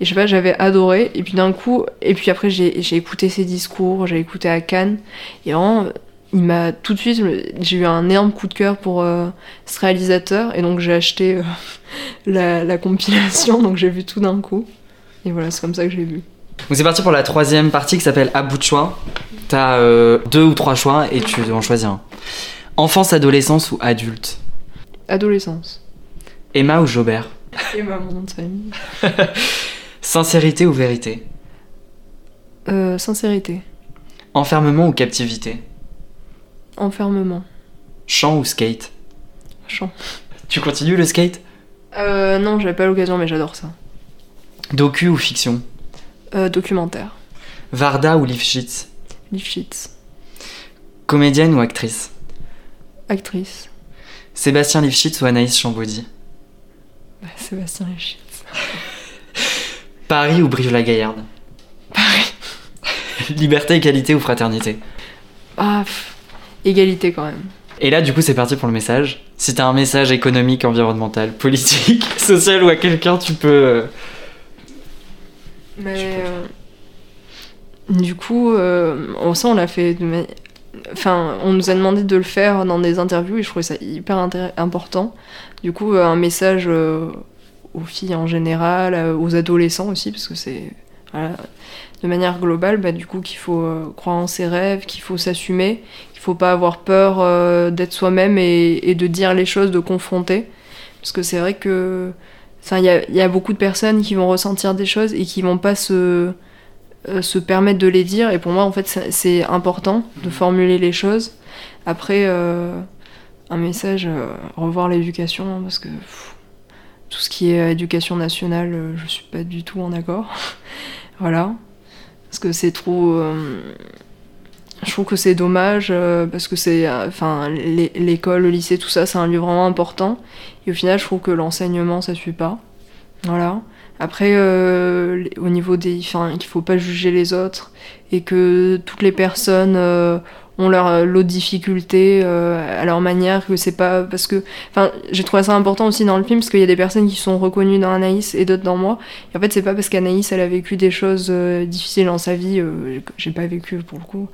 Et je sais pas, j'avais adoré. Et puis d'un coup, et puis après, j'ai j'ai écouté ses discours, j'ai écouté à Cannes. Et vraiment, il m'a tout de suite. J'ai eu un énorme coup de cœur pour euh, ce réalisateur. Et donc, j'ai acheté euh, la, la compilation, donc j'ai vu tout d'un coup. Et voilà, c'est comme ça que j'ai vu. Donc c'est parti pour la troisième partie qui s'appelle À bout de choix. T'as euh, deux ou trois choix et tu dois en choisir un. Enfance, adolescence ou adulte? Adolescence. Emma ou Jobert? Et ma mon nom de famille. Sincérité ou vérité? Euh, sincérité. Enfermement ou captivité? Enfermement. Chant ou skate Chant. Tu continues le skate? Euh, non, j'avais pas l'occasion, mais j'adore ça. Docu ou fiction? Euh, documentaire. Varda ou Lifshitz? Lifshitz. Comédienne ou actrice? Actrice. Sébastien Lifshitz ou Anaïs Chambaudy Bah, Sébastien Lifshitz. Paris ou Brive-la-Gaillarde Paris. Liberté, égalité ou fraternité? Ah, pff, égalité quand même. Et là, du coup, c'est parti pour le message. Si t'as un message économique, environnemental, politique, social ou à quelqu'un, tu peux. euh, Mais euh, du coup, euh, on sait, on l'a fait. de Enfin, on nous a demandé de le faire dans des interviews et je trouvais ça hyper important. Du coup, euh, un message euh, aux filles en général, aux adolescents aussi, parce que c'est voilà, de manière globale, bah, du coup, qu'il faut euh, croire en ses rêves, qu'il faut s'assumer, faut pas avoir peur euh, d'être soi-même et, et de dire les choses, de confronter. Parce que c'est vrai que Enfin, il y a, il y a beaucoup de personnes qui vont ressentir des choses et qui vont pas se, euh, se permettre de les dire. Et pour moi, en fait, c'est- important de formuler les choses. Après, euh, un message, revoir l'éducation, hein, parce que pff, tout ce qui est éducation nationale, je suis pas du tout en accord. voilà. Parce que c'est trop. Je trouve que c'est dommage euh, parce que c'est. euh, Enfin, l'é- l'école, le lycée, tout ça, c'est un lieu vraiment important. Et au final, je trouve que l'enseignement, ça suit pas. Voilà. Après, euh, au niveau des. Enfin, qu'il faut pas juger les autres et que toutes les personnes euh, ont leur euh, lot de difficultés euh, à leur manière, que c'est pas. Parce que. Enfin, j'ai trouvé ça important aussi dans le film parce qu'il y a des personnes qui sont reconnues dans Anaïs et d'autres dans moi. Et en fait, c'est pas parce qu'Anaïs, elle a vécu des choses euh, difficiles dans sa vie, j'ai pas vécu pour le coup.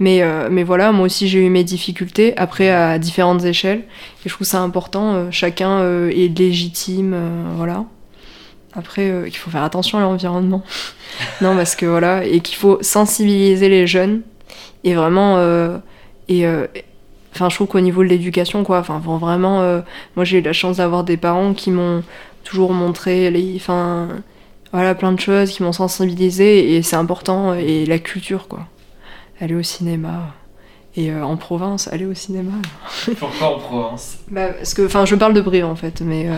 Mais, euh, mais voilà, moi aussi j'ai eu mes difficultés, après à différentes échelles. Et je trouve ça important, euh, chacun euh, est légitime, voilà. Après, qu'il faut faire attention à l'environnement. non, parce que voilà, et qu'il faut sensibiliser les jeunes. Et vraiment, et, enfin, je trouve qu'au niveau de l'éducation, quoi, enfin, vraiment, moi j'ai eu la chance d'avoir des parents qui m'ont toujours montré, les, enfin, voilà, plein de choses, qui m'ont sensibilisé, et c'est important, et la culture, quoi. Aller au cinéma. Et euh, en province, aller au cinéma. Pourquoi en Provence Bah, parce que, enfin, je parle de Brive en fait, mais. euh,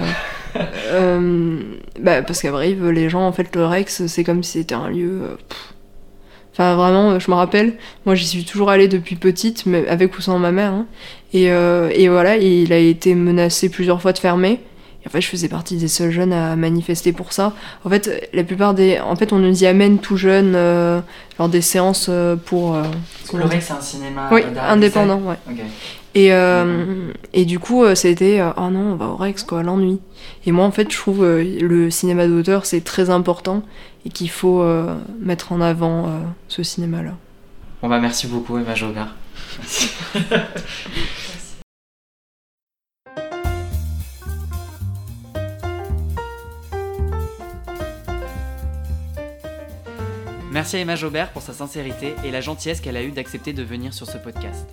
euh, bah, parce qu'à Brive, les gens, en fait, le Rex, c'est comme si c'était un lieu. Enfin, vraiment, je me rappelle, moi j'y suis toujours allée depuis petite, mais avec ou sans ma mère. hein. Et, et voilà, il a été menacé plusieurs fois de fermer. Et en fait, je faisais partie des seuls jeunes à manifester pour ça. En fait, la plupart des. En fait, on nous y amène tout jeune, lors des séances euh, pour. euh, comment dire c'est un cinéma oui, indépendant, ouais. Et, euh, et du coup, euh, c'était euh, oh non, on va au Rex, quoi, l'ennui. Et moi, en fait, je trouve euh, le cinéma d'auteur, c'est très important et qu'il faut euh, mettre en avant euh, ce cinéma-là. Bon bah merci beaucoup Eva Jogard. Merci à Emma Jobert pour sa sincérité et la gentillesse qu'elle a eue d'accepter de venir sur ce podcast.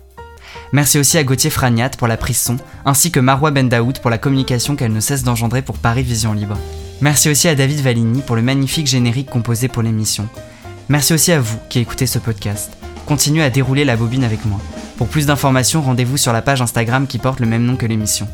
Merci aussi à Gauthier Fragnat pour la prise son, ainsi que Marwa Bendaoud pour la communication qu'elle ne cesse d'engendrer pour Paris Vision Libre. Merci aussi à David Valigny pour le magnifique générique composé pour l'émission. Merci aussi à vous qui écoutez ce podcast. Continuez à dérouler la bobine avec moi. Pour plus d'informations, rendez-vous sur la page Instagram qui porte le même nom que l'émission.